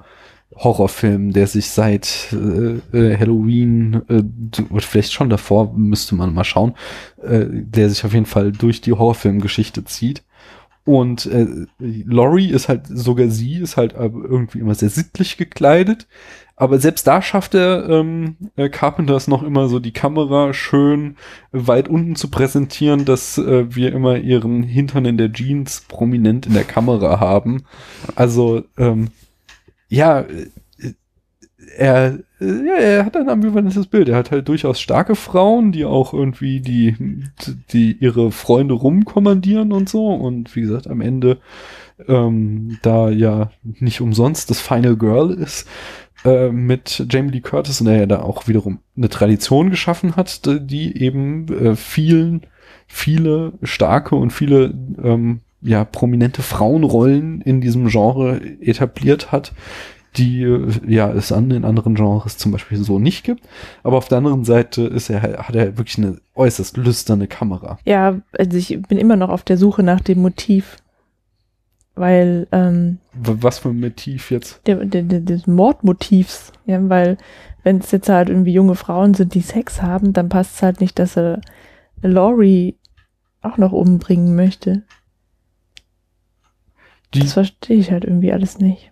Horrorfilm, der sich seit äh, äh, Halloween äh, oder vielleicht schon davor müsste man mal schauen, äh, der sich auf jeden Fall durch die Horrorfilmgeschichte zieht. Und äh, Laurie ist halt, sogar sie ist halt irgendwie immer sehr sittlich gekleidet. Aber selbst da schafft er ähm, äh, Carpenter es noch immer so, die Kamera schön weit unten zu präsentieren, dass äh, wir immer ihren Hintern in der Jeans prominent in der Kamera haben. Also, ähm, ja, äh, er, äh, ja, er hat ein ambivalentes Bild. Er hat halt durchaus starke Frauen, die auch irgendwie die, die ihre Freunde rumkommandieren und so. Und wie gesagt, am Ende, ähm, da ja nicht umsonst das Final Girl ist, äh, mit Jamie Lee Curtis und er ja da auch wiederum eine Tradition geschaffen hat, die eben äh, vielen, viele starke und viele ähm, ja, prominente Frauenrollen in diesem Genre etabliert hat, die ja es an den anderen Genres zum Beispiel so nicht gibt. Aber auf der anderen Seite ist er, hat er wirklich eine äußerst lüsterne Kamera. Ja, also ich bin immer noch auf der Suche nach dem Motiv. Weil, ähm, Was für ein Motiv jetzt? der, der, der, des Mordmotivs, ja, weil wenn es jetzt halt irgendwie junge Frauen sind, die Sex haben, dann passt es halt nicht, dass er Laurie auch noch umbringen möchte. Die, Das verstehe ich halt irgendwie alles nicht.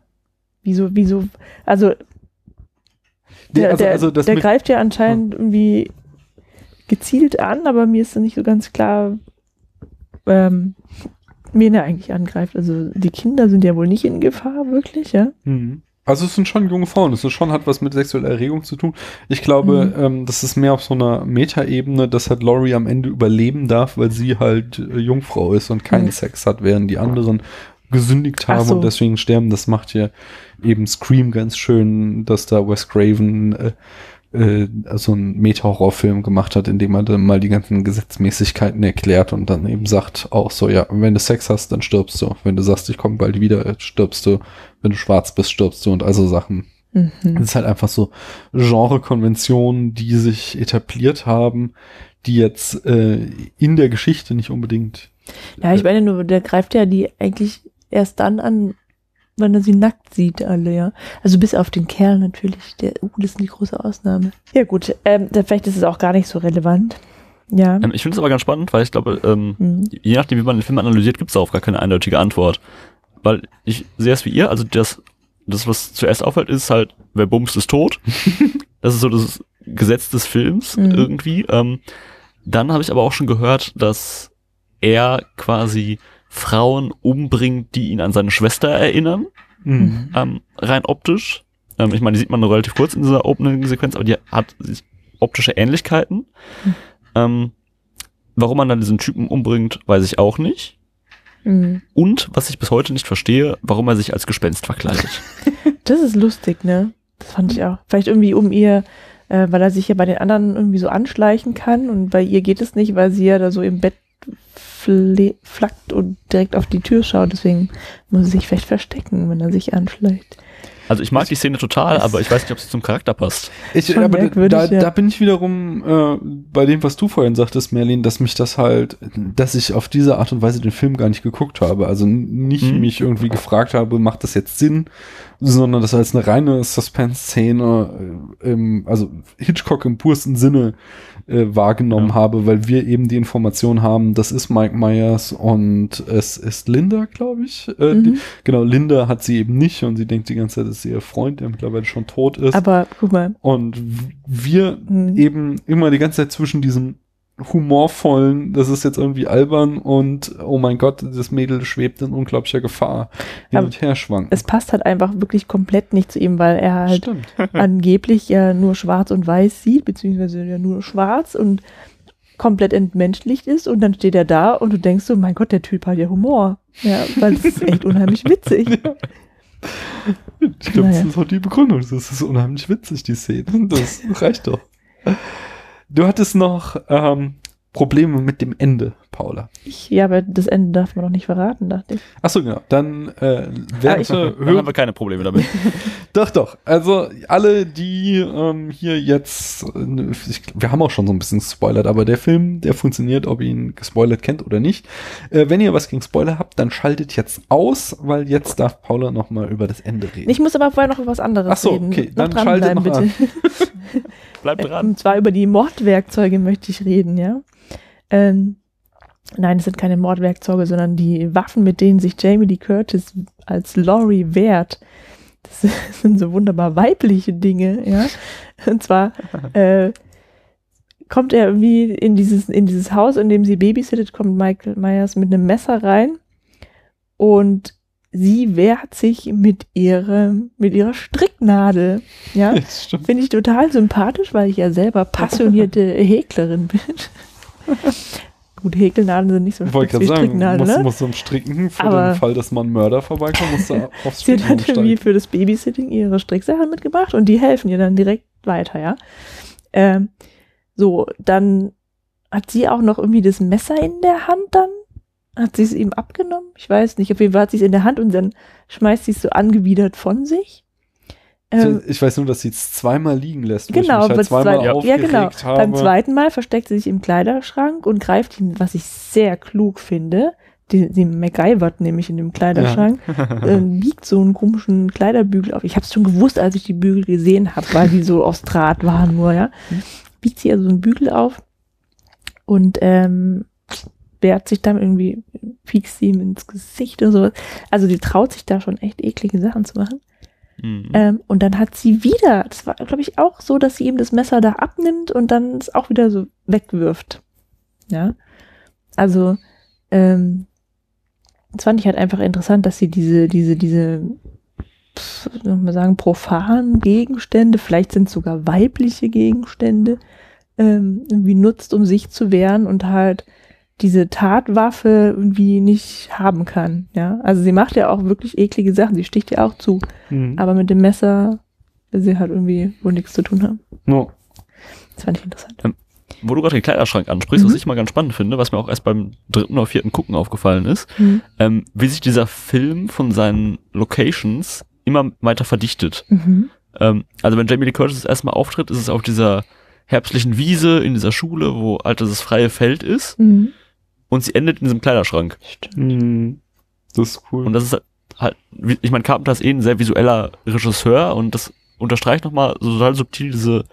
Wieso, wieso, also der, also, also der greift ja anscheinend irgendwie gezielt an, aber mir ist nicht so ganz klar, ähm, wen er eigentlich angreift. Also die Kinder sind ja wohl nicht in Gefahr, wirklich, ja? Mhm. Also es sind schon junge Frauen, es ist schon hat was mit sexueller Erregung zu tun. Ich glaube, Mhm. ähm, das ist mehr auf so einer Metaebene, dass halt Laurie am Ende überleben darf, weil sie halt äh, Jungfrau ist und keinen Mhm. Sex hat, während die anderen gesündigt haben so. und deswegen sterben. Das macht hier eben Scream ganz schön, dass da Wes Craven äh, äh, so einen Meta-Horrorfilm gemacht hat, in dem er dann mal die ganzen Gesetzmäßigkeiten erklärt und dann eben sagt auch so, ja, wenn du Sex hast, dann stirbst du. Wenn du sagst, ich komme bald wieder, stirbst du. Wenn du schwarz bist, stirbst du und also Sachen. Mhm. Das ist halt einfach so Genre-Konventionen, die sich etabliert haben, die jetzt äh, in der Geschichte nicht unbedingt. Ja, ich meine nur, der greift ja die eigentlich erst dann an, wenn er sie nackt sieht, alle, ja. Also bis auf den Kerl natürlich. Der, uh, das ist eine große Ausnahme. Ja, gut, ähm, da- vielleicht ist es auch gar nicht so relevant. Ja. Ähm, ich finde es aber ganz spannend, weil ich glaube, ähm, Mhm. je nachdem, wie man den Film analysiert, gibt es darauf gar keine eindeutige Antwort. Weil ich sehe es wie ihr, also das, das, was zuerst auffällt, ist halt, wer bumst, ist tot. das ist so das Gesetz des Films Mhm. irgendwie. Ähm, dann habe ich aber auch schon gehört, dass er quasi Frauen umbringt, die ihn an seine Schwester erinnern, Mhm. ähm, rein optisch. Ähm, ich meine, die sieht man nur relativ kurz in dieser Opening-Sequenz, aber die hat optische Ähnlichkeiten. Mhm. Ähm, warum man dann diesen Typen umbringt, weiß ich auch nicht. Mhm. Und was ich bis heute nicht verstehe, warum er sich als Gespenst verkleidet. Das ist lustig, ne? Das fand ich auch. Vielleicht irgendwie um ihr, äh, weil er sich ja bei den anderen irgendwie so anschleichen kann und bei ihr geht es nicht, weil sie ja da so im Bett flackt und direkt auf die Tür schaut. Deswegen muss sie sich vielleicht verstecken, wenn er sich anschleicht. Also ich mag die Szene total, aber ich weiß nicht, ob sie zum Charakter passt. Ich, aber da, ja. da bin ich wiederum äh, bei dem, was du vorhin sagtest, Merlin, dass mich das halt, dass ich auf diese Art und Weise den Film gar nicht geguckt habe. Also nicht Mhm. mich irgendwie gefragt habe, macht das jetzt Sinn, sondern das als eine reine Suspense-Szene, äh, im, also Hitchcock im pursten Sinne äh, wahrgenommen Ja. habe, weil wir eben die Information haben, das ist Mike Myers und es ist Linda, glaube ich. Äh, die, Mhm. genau, Linda hat sie eben nicht und sie denkt die ganze Zeit, das ist ihr Freund, der mittlerweile schon tot ist. Aber guck mal. Und wir Mhm. eben immer die ganze Zeit zwischen diesem humorvollen, das ist jetzt irgendwie albern und oh mein Gott, das Mädel schwebt in unglaublicher Gefahr hin Aber und her schwanken. Es passt halt einfach wirklich komplett nicht zu ihm, weil er halt angeblich ja nur schwarz und weiß sieht, beziehungsweise ja nur schwarz und komplett entmenschlicht ist und dann steht er da und du denkst so, mein Gott, der Typ hat ja Humor. Ja, weil es ist echt unheimlich witzig. Ich glaube, Naja. das ist auch die Begründung. Das ist unheimlich witzig, die Szene. Das reicht doch. Du hattest noch ähm, Probleme mit dem Ende, Paula? Ich, ja, aber das Ende darf man doch nicht verraten, dachte ich. Achso, genau. Dann äh, ich- werte Dann haben wir keine Probleme damit. Doch, doch. Also alle, die ähm, hier jetzt, ich, wir haben auch schon so ein bisschen gespoilert, aber der Film, der funktioniert, ob ihr ihn gespoilert kennt oder nicht. Äh, wenn ihr was gegen Spoiler habt, dann schaltet jetzt aus, weil jetzt darf Paula noch mal über das Ende reden. Ich muss aber vorher noch über was anderes Ach so, reden. okay, noch dann schaltet noch bitte. Bleib Äh, dran. Und zwar über die Mordwerkzeuge möchte ich reden, ja. Ähm, nein, es sind keine Mordwerkzeuge, sondern die Waffen, mit denen sich Jamie Lee Curtis als Laurie wehrt. Das sind so wunderbar weibliche Dinge, ja. Und zwar äh, kommt er irgendwie in dieses, in dieses Haus, in dem sie babysittet, kommt Michael Myers mit einem Messer rein und sie wehrt sich mit ihrem, mit ihrer Stricknadel, ja. Finde ich total sympathisch, weil ich ja selber passionierte Häklerin bin. Gut, Häkelnadeln sind nicht so Ich wollte spitz wie sagen, Stricknadeln, musst, ne? musst du am Stricken für Aber- den Fall, dass mal ein Mörder vorbeikommt, musst du aufs Sie hat irgendwie für das Babysitting ihre Stricksachen mitgebracht und die helfen ihr dann direkt weiter, ja. Ähm, so, dann hat sie auch noch irgendwie das Messer in der Hand dann. Hat sie es ihm abgenommen? Ich weiß nicht. Auf jeden Fall hat sie es in der Hand und dann schmeißt sie es so angewidert von sich. Ähm, Ich weiß nur, dass sie es zweimal liegen lässt. ich Genau, mich halt beim zweimal zweiten- ja, genau. habe. Beim zweiten Mal versteckt sie sich im Kleiderschrank und greift ihn, was ich sehr klug finde. Die, die MacGyvert nämlich in dem Kleiderschrank, äh, biegt so einen komischen Kleiderbügel auf. Ich habe es schon gewusst, als ich die Bügel gesehen habe, weil die so aus Draht waren nur, ja. Biegt sie also einen Bügel auf und ähm, wehrt sich dann irgendwie, piekst sie ihm ins Gesicht und sowas. Also die traut sich da schon echt eklige Sachen zu machen. Mhm. Ähm, und dann hat sie wieder, das war, glaube ich, auch so, dass sie ihm das Messer da abnimmt und dann es auch wieder so wegwirft. Ja. Also, ähm, das fand ich halt einfach interessant, dass sie diese, diese, diese, soll man sagen, profanen Gegenstände, vielleicht sind es sogar weibliche Gegenstände, ähm, irgendwie nutzt, um sich zu wehren und halt diese Tatwaffe irgendwie nicht haben kann. Ja, also sie macht ja auch wirklich eklige Sachen. Sie sticht ja auch zu. Mhm. Aber mit dem Messer will sie halt irgendwie wohl nichts zu tun haben. No. Das fand ich interessant. Wo du gerade den Kleiderschrank ansprichst, Mhm. was ich mal ganz spannend finde, was mir auch erst beim dritten oder vierten Gucken aufgefallen ist, Mhm. ähm, wie sich dieser Film von seinen Locations immer weiter verdichtet. Mhm. Ähm, also wenn Jamie Lee Curtis das erste Mal auftritt, ist es auf dieser herbstlichen Wiese in dieser Schule, wo halt das freie Feld ist Mhm. Und sie endet in diesem Kleiderschrank. Stimmt. Das ist cool. Und das ist halt, ich meine, Carpenter ist eh ein sehr visueller Regisseur und das unterstreicht nochmal so total subtil diese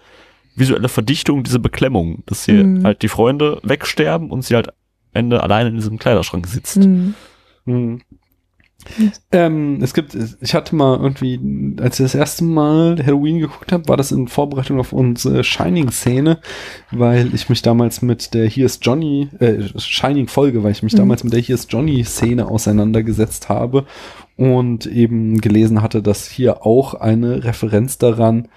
visuelle Verdichtung, diese Beklemmung, dass hier Mhm. halt die Freunde wegsterben und sie halt am Ende alleine in diesem Kleiderschrank sitzt. Mhm. Mhm. Ähm, es gibt, ich hatte mal irgendwie, als ich das erste Mal Halloween geguckt habe, war das in Vorbereitung auf unsere Shining-Szene, weil ich mich damals mit der Hier ist Johnny, äh, Shining-Folge, weil ich mich Mhm. damals mit der Hier ist Johnny-Szene auseinandergesetzt habe und eben gelesen hatte, dass hier auch eine Referenz daran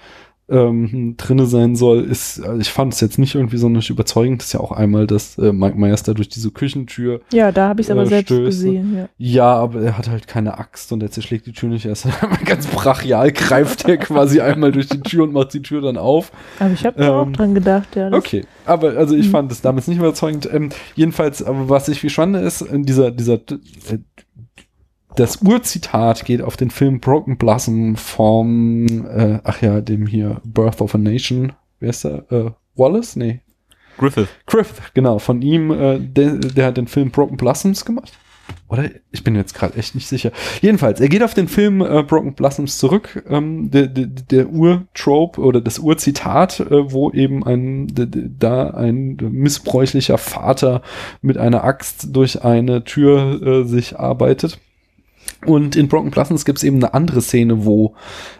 ähm, drinne sein soll, ist, also ich fand es jetzt nicht irgendwie sonderlich überzeugend. Das ist ja auch einmal, dass äh, Mike Myers da durch diese Küchentür Ja, da habe ich es aber Äh, selbst Stöße. gesehen. Ja. ja, aber er hat halt keine Axt und er zerschlägt die Tür nicht erst. Ganz brachial greift er quasi einmal durch die Tür und macht die Tür dann auf. Aber ich habe da auch Ähm, dran gedacht. Ja, Okay, aber also ich Mhm. fand es damals nicht überzeugend. Ähm, jedenfalls, aber was ich viel spannender ist, in dieser, dieser, äh, das Urzitat geht auf den Film Broken Blossom vom, äh, ach ja, dem hier Birth of a Nation. Wer ist der? Äh, Wallace? Nee. Griffith. Griffith, genau, von ihm, äh, der, der hat den Film Broken Blossoms gemacht. Oder? Ich bin jetzt gerade echt nicht sicher. Jedenfalls, er geht auf den Film äh, Broken Blossoms zurück, ähm, der, der, der Urtrope oder das Urzitat, äh, wo eben ein, da ein missbräuchlicher Vater mit einer Axt durch eine Tür äh, sich arbeitet. Und in Broken Blossoms gibt es eben eine andere Szene, wo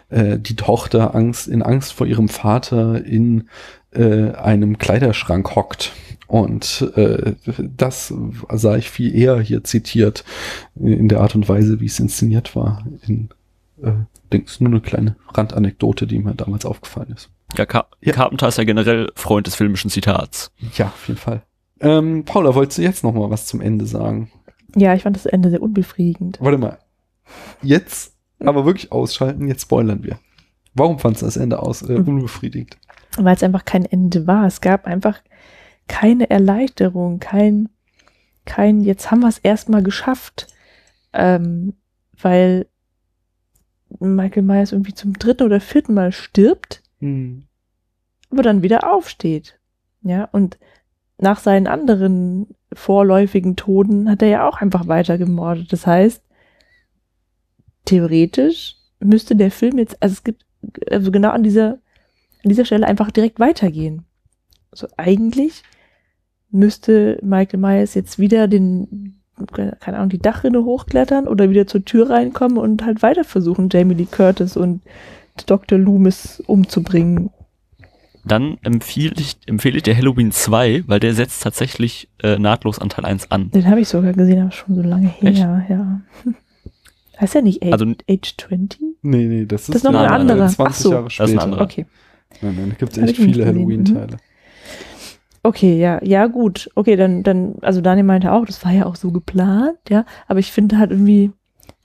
äh, die Tochter Angst, in Angst vor ihrem Vater in äh, einem Kleiderschrank hockt. Und äh, das sah ich viel eher hier zitiert in der Art und Weise, wie es inszeniert war. In, äh, denkst nur eine kleine Randanekdote, die mir damals aufgefallen ist. Ja, Car Ja. Carpenter ist ja generell Freund des filmischen Zitats. Ja, auf jeden Fall. Ähm, Paula, wolltest du jetzt noch mal was zum Ende sagen? Ja, ich fand das Ende sehr unbefriedigend. Warte mal. Jetzt aber wirklich ausschalten, jetzt spoilern wir. Warum fandst du das Ende aus äh, Mhm. unbefriedigend? Weil es einfach kein Ende war. Es gab einfach keine Erleichterung, kein, kein, jetzt haben wir es erstmal geschafft, ähm, weil Michael Myers irgendwie zum dritten oder vierten Mal stirbt, Hm. aber dann wieder aufsteht. Ja, und nach seinen anderen vorläufigen Toten hat er ja auch einfach weiter gemordet. Das heißt, theoretisch müsste der Film jetzt, also es gibt, also genau an dieser, an dieser Stelle einfach direkt weitergehen. Also eigentlich müsste Michael Myers jetzt wieder den, keine Ahnung, die Dachrinne hochklettern oder wieder zur Tür reinkommen und halt weiter versuchen, Jamie Lee Curtis und Dr. Loomis umzubringen. Dann empfehle ich, empfehle ich dir Halloween 2, weil der setzt tatsächlich äh, nahtlos an Teil 1 an. Den habe ich sogar gesehen, aber schon so lange her, Echt? ja. Heißt er nicht Age, Also- Age 20? Nee, nee, das ist, Das ist noch ein anderer. 20 Ach so. Jahre Das ist ein später. anderer. Okay. Nein, nein, da gibt es echt viele. Halloween-Teile. Okay, ja, ja, gut. Okay, dann, dann, also Daniel meinte auch, das war ja auch so geplant, ja, aber ich finde halt irgendwie,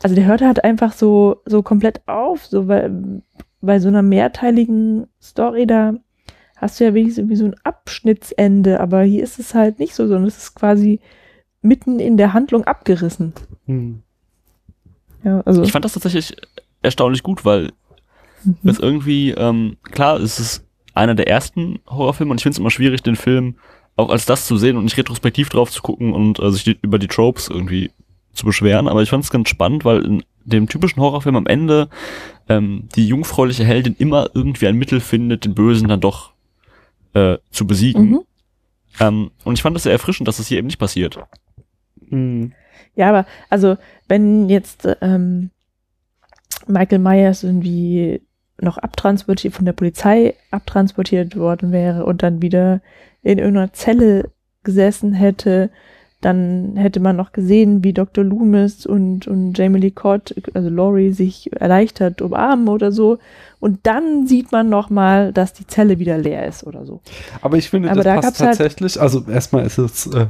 also der hört halt einfach so, so komplett auf, so, weil bei so einer mehrteiligen Story, da hast du ja wenigstens irgendwie so ein Abschnittsende, aber hier ist es halt nicht so, sondern es ist quasi mitten in der Handlung abgerissen. Hm. Ja, also. Ich fand das tatsächlich erstaunlich gut, weil mhm. es irgendwie, ähm, klar, es ist einer der ersten Horrorfilme und ich finde es immer schwierig, den Film auch als das zu sehen und nicht retrospektiv drauf zu gucken und äh, sich die, über die Tropes irgendwie zu beschweren. Aber ich fand es ganz spannend, weil in dem typischen Horrorfilm am Ende ähm, die jungfräuliche Heldin immer irgendwie ein Mittel findet, den Bösen dann doch äh, zu besiegen. Mhm. Ähm, und ich fand das sehr erfrischend, dass das hier eben nicht passiert. Hm. Ja, aber also wenn jetzt ähm, Michael Myers irgendwie noch abtransportiert, von der Polizei abtransportiert worden wäre und dann wieder in irgendeiner Zelle gesessen hätte, dann hätte man noch gesehen, wie Dr. Loomis und, und Jamie Lee Curtis, also Laurie, sich erleichtert umarmen oder so. Und dann sieht man noch mal, dass die Zelle wieder leer ist oder so. Aber ich finde, Aber das da passt halt- tatsächlich. also erstmal ist es äh,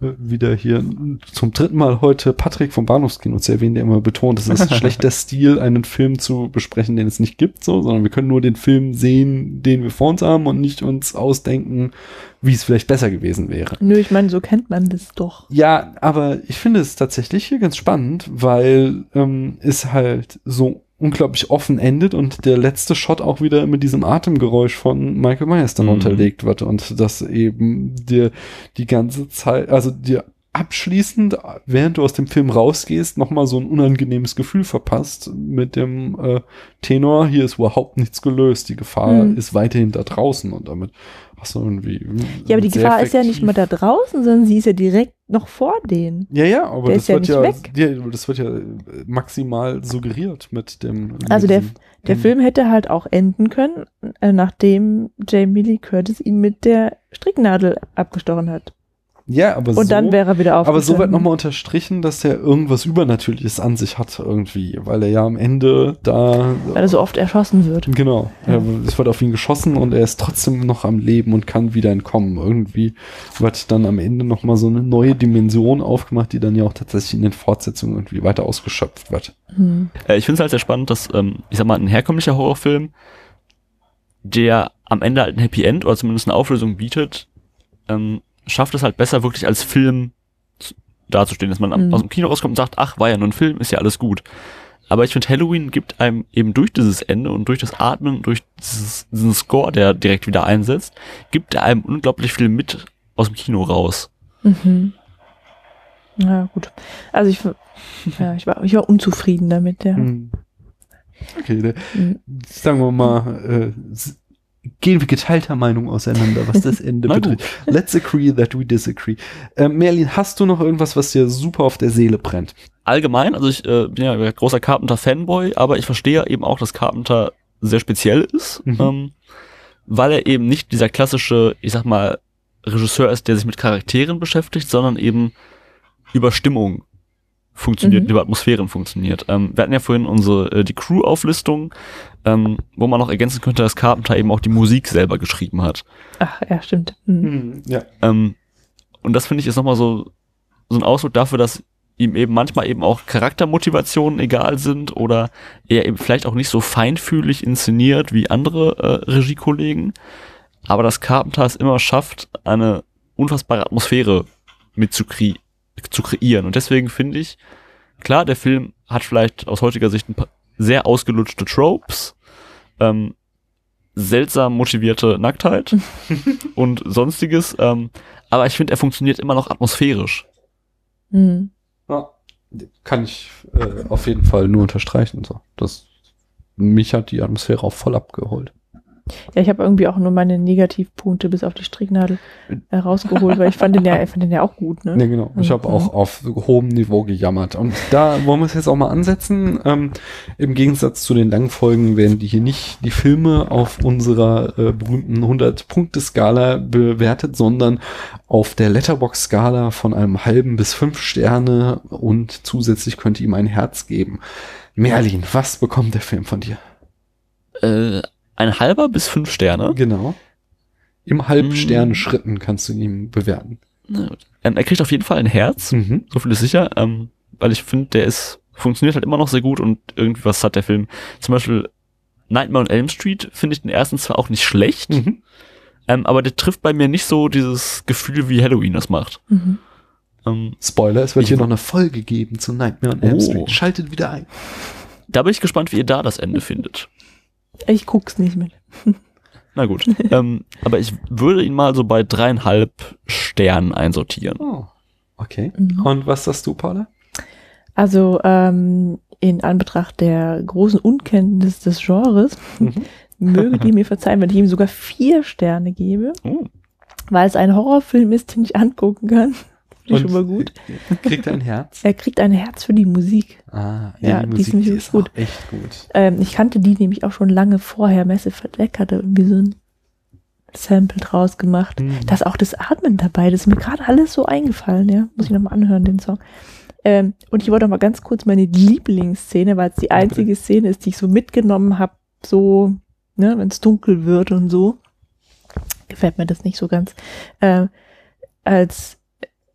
wieder hier zum dritten Mal heute Patrick vom Bahnhofskino zu erwähnen, der immer betont, es ist schlechter Stil, einen Film zu besprechen, den es nicht gibt, so, sondern wir können nur den Film sehen, den wir vor uns haben und nicht uns ausdenken, wie es vielleicht besser gewesen wäre. Nö, ich meine, so kennt man das doch. Ja, aber ich finde es tatsächlich hier ganz spannend, weil ähm, es halt so unglaublich offen endet und der letzte Shot auch wieder mit diesem Atemgeräusch von Michael Myers dann Mhm. unterlegt wird und das eben dir die ganze Zeit, also dir abschließend, während du aus dem Film rausgehst, nochmal so ein unangenehmes Gefühl verpasst mit dem äh, Tenor, hier ist überhaupt nichts gelöst, die Gefahr Mhm. ist weiterhin da draußen und damit hast du irgendwie Ja, aber die Gefahr ist ja nicht mal da draußen, sondern sie ist ja direkt noch vor denen. ja, ja, aber Der das ja wird ja, ja, das wird ja äh, maximal suggeriert mit dem. mit Also der- diesem Der Ende. Film hätte halt auch enden können, äh, nachdem Jamie Lee Curtis ihn mit der Stricknadel abgestochen hat. Ja, aber Und so, dann wäre er wieder aber so wird nochmal unterstrichen, dass er irgendwas Übernatürliches an sich hat irgendwie, weil er ja am Ende da. Weil er so oft erschossen wird. Genau, Ja. es wird auf ihn geschossen und er ist trotzdem noch am Leben und kann wieder entkommen. Irgendwie wird dann am Ende nochmal so eine neue Dimension aufgemacht, die dann ja auch tatsächlich in den Fortsetzungen irgendwie weiter ausgeschöpft wird. Hm. Äh, ich finde es halt sehr spannend, dass, ähm, ich sag mal, ein herkömmlicher Horrorfilm, der am Ende halt ein Happy End oder zumindest eine Auflösung bietet, ähm, schafft es halt besser, wirklich als Film zu- dazustehen, dass man Mhm. aus dem Kino rauskommt und sagt, ach, war ja nur ein Film, ist ja alles gut. Aber ich finde, Halloween gibt einem eben durch dieses Ende und durch das Atmen, durch dieses, diesen Score, der direkt wieder einsetzt, gibt er einem unglaublich viel mit aus dem Kino raus. Mhm. Ja, gut. Also ich, ja, ich, war, ich war unzufrieden damit, ja. Hm. Okay, der, Mhm. sagen wir mal, äh, gehen wir geteilter Meinung auseinander, was das Ende betrifft. Let's agree that we disagree. Äh, Merlin, hast du noch irgendwas, was dir super auf der Seele brennt? allgemein, also ich äh, bin ja großer Carpenter-Fanboy, aber ich verstehe ja eben auch, dass Carpenter sehr speziell ist, Mhm. ähm, weil er eben nicht dieser klassische, ich sag mal, Regisseur ist, der sich mit Charakteren beschäftigt, sondern eben über Stimmung funktioniert, Mhm. über Atmosphären funktioniert. Ähm, wir hatten ja vorhin unsere äh, die Crew-Auflistung, ähm, wo man noch ergänzen könnte, dass Carpenter eben auch die Musik selber geschrieben hat. Ach, ja, stimmt. Mhm. Ja. Ähm, und das finde ich ist nochmal so, so ein Ausdruck dafür, dass ihm eben manchmal eben auch Charaktermotivationen egal sind oder er eben vielleicht auch nicht so feinfühlig inszeniert wie andere äh, Regiekollegen. Aber dass Carpenter es immer schafft, eine unfassbare Atmosphäre mit zu, kre zu kreieren. Und deswegen finde ich, klar, der Film hat vielleicht aus heutiger Sicht ein paar sehr ausgelutschte Tropes, ähm, seltsam motivierte Nacktheit und sonstiges, ähm, aber ich finde, er funktioniert immer noch atmosphärisch. Mhm. Ja, kann ich äh, auf jeden Fall nur unterstreichen. So. Das, mich hat die Atmosphäre auch voll abgeholt. Ja, ich habe irgendwie auch nur meine Negativpunkte bis auf die Stricknadel äh, rausgeholt, weil ich fand den ja, ich fand den ja auch gut, ne? Nee, genau. Ich habe Mhm. auch auf hohem Niveau gejammert. Und da wollen wir es jetzt auch mal ansetzen. Ähm, Im Gegensatz zu den langen Folgen werden die hier nicht die Filme auf unserer äh, berühmten 100-Punkte-Skala bewertet, sondern auf der Letterbox-Skala von einem halben bis fünf Sterne und zusätzlich könnte ihm ein Herz geben. Merlin, was bekommt der Film von dir? Äh, ein halber bis fünf Sterne. Genau. Im Halbstern-Schritten kannst du ihn bewerten. Na gut. Er kriegt auf jeden Fall ein Herz, Mhm. so viel ist sicher, ähm, weil ich finde, der ist, funktioniert halt immer noch sehr gut und irgendwie was hat der Film. Zum Beispiel Nightmare on Elm Street finde ich den ersten zwar auch nicht schlecht, Mhm. ähm, aber der trifft bei mir nicht so dieses Gefühl, wie Halloween das macht. Mhm. Ähm, Spoiler, es wird hier noch eine Folge geben zu Nightmare on Elm Oh. Street. Schaltet wieder ein. da bin ich gespannt, wie ihr da das Ende findet. Ich guck's nicht mit. Na gut. ähm, aber ich würde ihn mal so bei dreieinhalb Sternen einsortieren. Oh, okay. Mhm. Und was sagst du, Paula? Also ähm, in Anbetracht der großen Unkenntnis des Genres Mhm. möge die mir verzeihen, wenn ich ihm sogar vier Sterne gebe, Oh. weil es ein Horrorfilm ist, den ich angucken kann. Finde ich schon mal gut. Kriegt er ein Herz? Er kriegt ein Herz für die Musik. Ah, Ja, die ist nämlich ist gut. echt gut. Ähm, ich kannte die nämlich auch schon lange vorher. Massive Attack hatte irgendwie so ein Sample draus gemacht. Mhm. Da ist auch das Atmen dabei. Das ist mir gerade alles so eingefallen, ja. Muss ich nochmal anhören, den Song. Ähm, und ich wollte noch mal ganz kurz meine Lieblingsszene, weil es die einzige Szene ist, die ich so mitgenommen habe, so, ne, wenn es dunkel wird und so. Gefällt mir das nicht so ganz. Ähm, als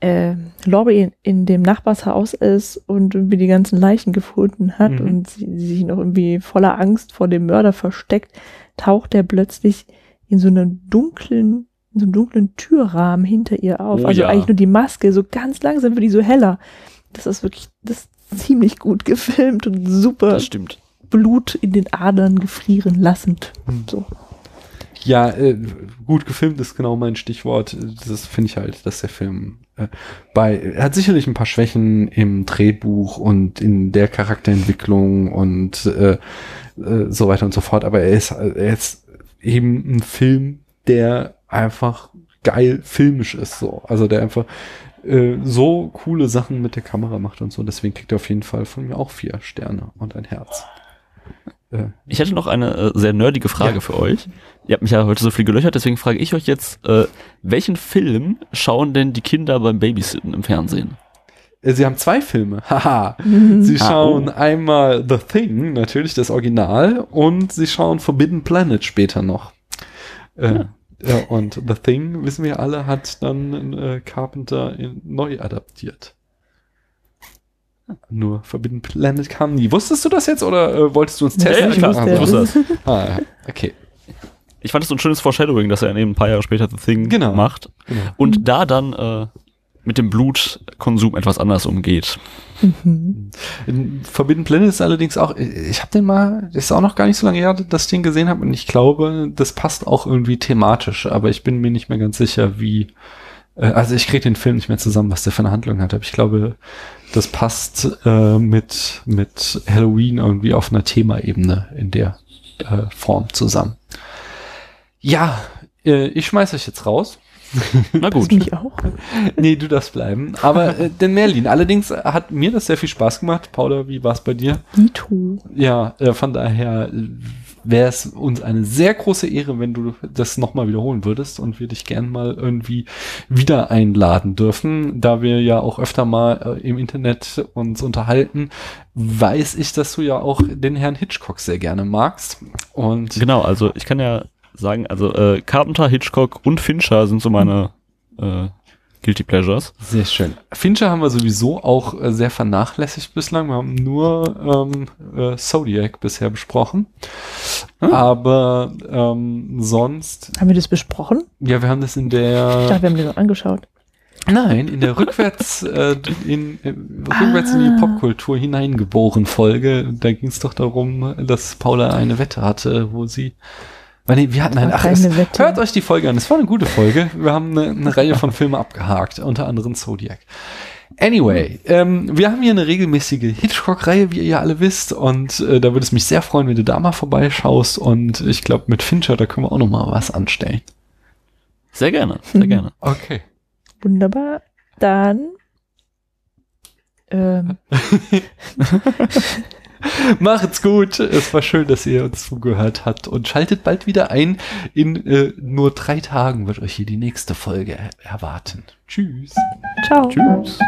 äh, Laurie in, in dem Nachbarshaus ist und irgendwie die ganzen Leichen gefunden hat Mhm. und sie, sie sich noch irgendwie voller Angst vor dem Mörder versteckt, taucht er plötzlich in so einem dunklen, in so einem dunklen Türrahmen hinter ihr auf. Oh also ja. eigentlich nur die Maske, so ganz langsam wird die so heller. Das ist wirklich, das ist ziemlich gut gefilmt und super Das stimmt. Blut in den Adern gefrieren lassend. Mhm. So. Ja, äh, gut gefilmt ist genau mein Stichwort. Das finde ich halt, dass der Film äh, bei, er hat sicherlich ein paar Schwächen im Drehbuch und in der Charakterentwicklung und äh, äh, so weiter und so fort, aber er ist, er ist eben ein Film, der einfach geil filmisch ist, so. Also der einfach äh, so coole Sachen mit der Kamera macht und so. Deswegen kriegt er auf jeden Fall von mir auch vier Sterne und ein Herz. Äh, Ich hätte noch eine äh, sehr nerdige Frage Ja. für euch. Ihr habt mich ja heute so viel gelöchert, deswegen frage ich euch jetzt, äh, welchen Film schauen denn die Kinder beim Babysitten im Fernsehen? Äh, Sie haben zwei Filme. Haha. Mhm. Sie Ah, schauen oh. einmal The Thing, natürlich das Original, und sie schauen Forbidden Planet später noch. Äh, Ja. ja, und The Thing, wissen wir alle, hat dann äh, Carpenter in, neu adaptiert. Nur Forbidden Planet kam nie. Wusstest du das jetzt oder äh, wolltest du uns Ja, testen? ja, klar. wusste ich wusste das. Ah, ja. okay. Ich fand es so ein schönes Foreshadowing, dass er eben ein paar Jahre später The Thing Genau. macht Genau. und da dann äh, mit dem Blutkonsum etwas anders umgeht. Mhm. Forbidden Planet ist allerdings auch, ich habe den mal, das ist auch noch gar nicht so lange her, dass ich den gesehen habe und ich glaube, das passt auch irgendwie thematisch, aber ich bin mir nicht mehr ganz sicher, wie, äh, also ich kriege den Film nicht mehr zusammen, was der für eine Handlung hat, aber ich glaube, das passt äh, mit, mit Halloween irgendwie auf einer Themaebene in der äh, Form zusammen. Ja, äh, ich schmeiß euch jetzt raus. Na Das gut. mich auch. Nee, du darfst bleiben. Aber äh, denn Merlin, allerdings hat mir das sehr viel Spaß gemacht. Paula, wie war es bei dir? Dito. Ja, äh, von daher wäre es uns eine sehr große Ehre, wenn du das nochmal wiederholen würdest und wir dich gern mal irgendwie wieder einladen dürfen. Da wir ja auch öfter mal äh, im Internet uns unterhalten, weiß ich, dass du ja auch den Herrn Hitchcock sehr gerne magst. Und Genau, also ich kann ja sagen, also äh, Carpenter, Hitchcock und Fincher sind so meine äh, Guilty Pleasures. Sehr schön. Fincher haben wir sowieso auch äh, sehr vernachlässigt bislang. Wir haben nur ähm, äh, Zodiac bisher besprochen. Hm. Aber ähm, sonst, Haben wir das besprochen? ja, wir haben das in Ich der, dachte, wir haben das angeschaut. nein, in der rückwärts, äh, in, äh, rückwärts in die Ah. Popkultur hineingeboren Folge. Da ging es doch darum, dass Paula eine Wette hatte, wo sie, weil nee, wir hatten eine, War ach, es, hört euch die Folge an. Es war eine gute Folge. Wir haben eine, eine Reihe von Filmen abgehakt, unter anderem Zodiac. Anyway, ähm, wir haben hier eine regelmäßige Hitchcock-Reihe, wie ihr ja alle wisst, und äh, da würde es mich sehr freuen, wenn du da mal vorbeischaust. Und ich glaube, mit Fincher, da können wir auch noch mal was anstellen. Sehr gerne, sehr Mhm. gerne. Okay. Wunderbar. Dann. Ähm, Macht's gut. Es war schön, dass ihr uns zugehört habt und schaltet bald wieder ein. In äh, nur drei Tagen wird euch hier die nächste Folge er erwarten. Tschüss. ciao. Tschüss.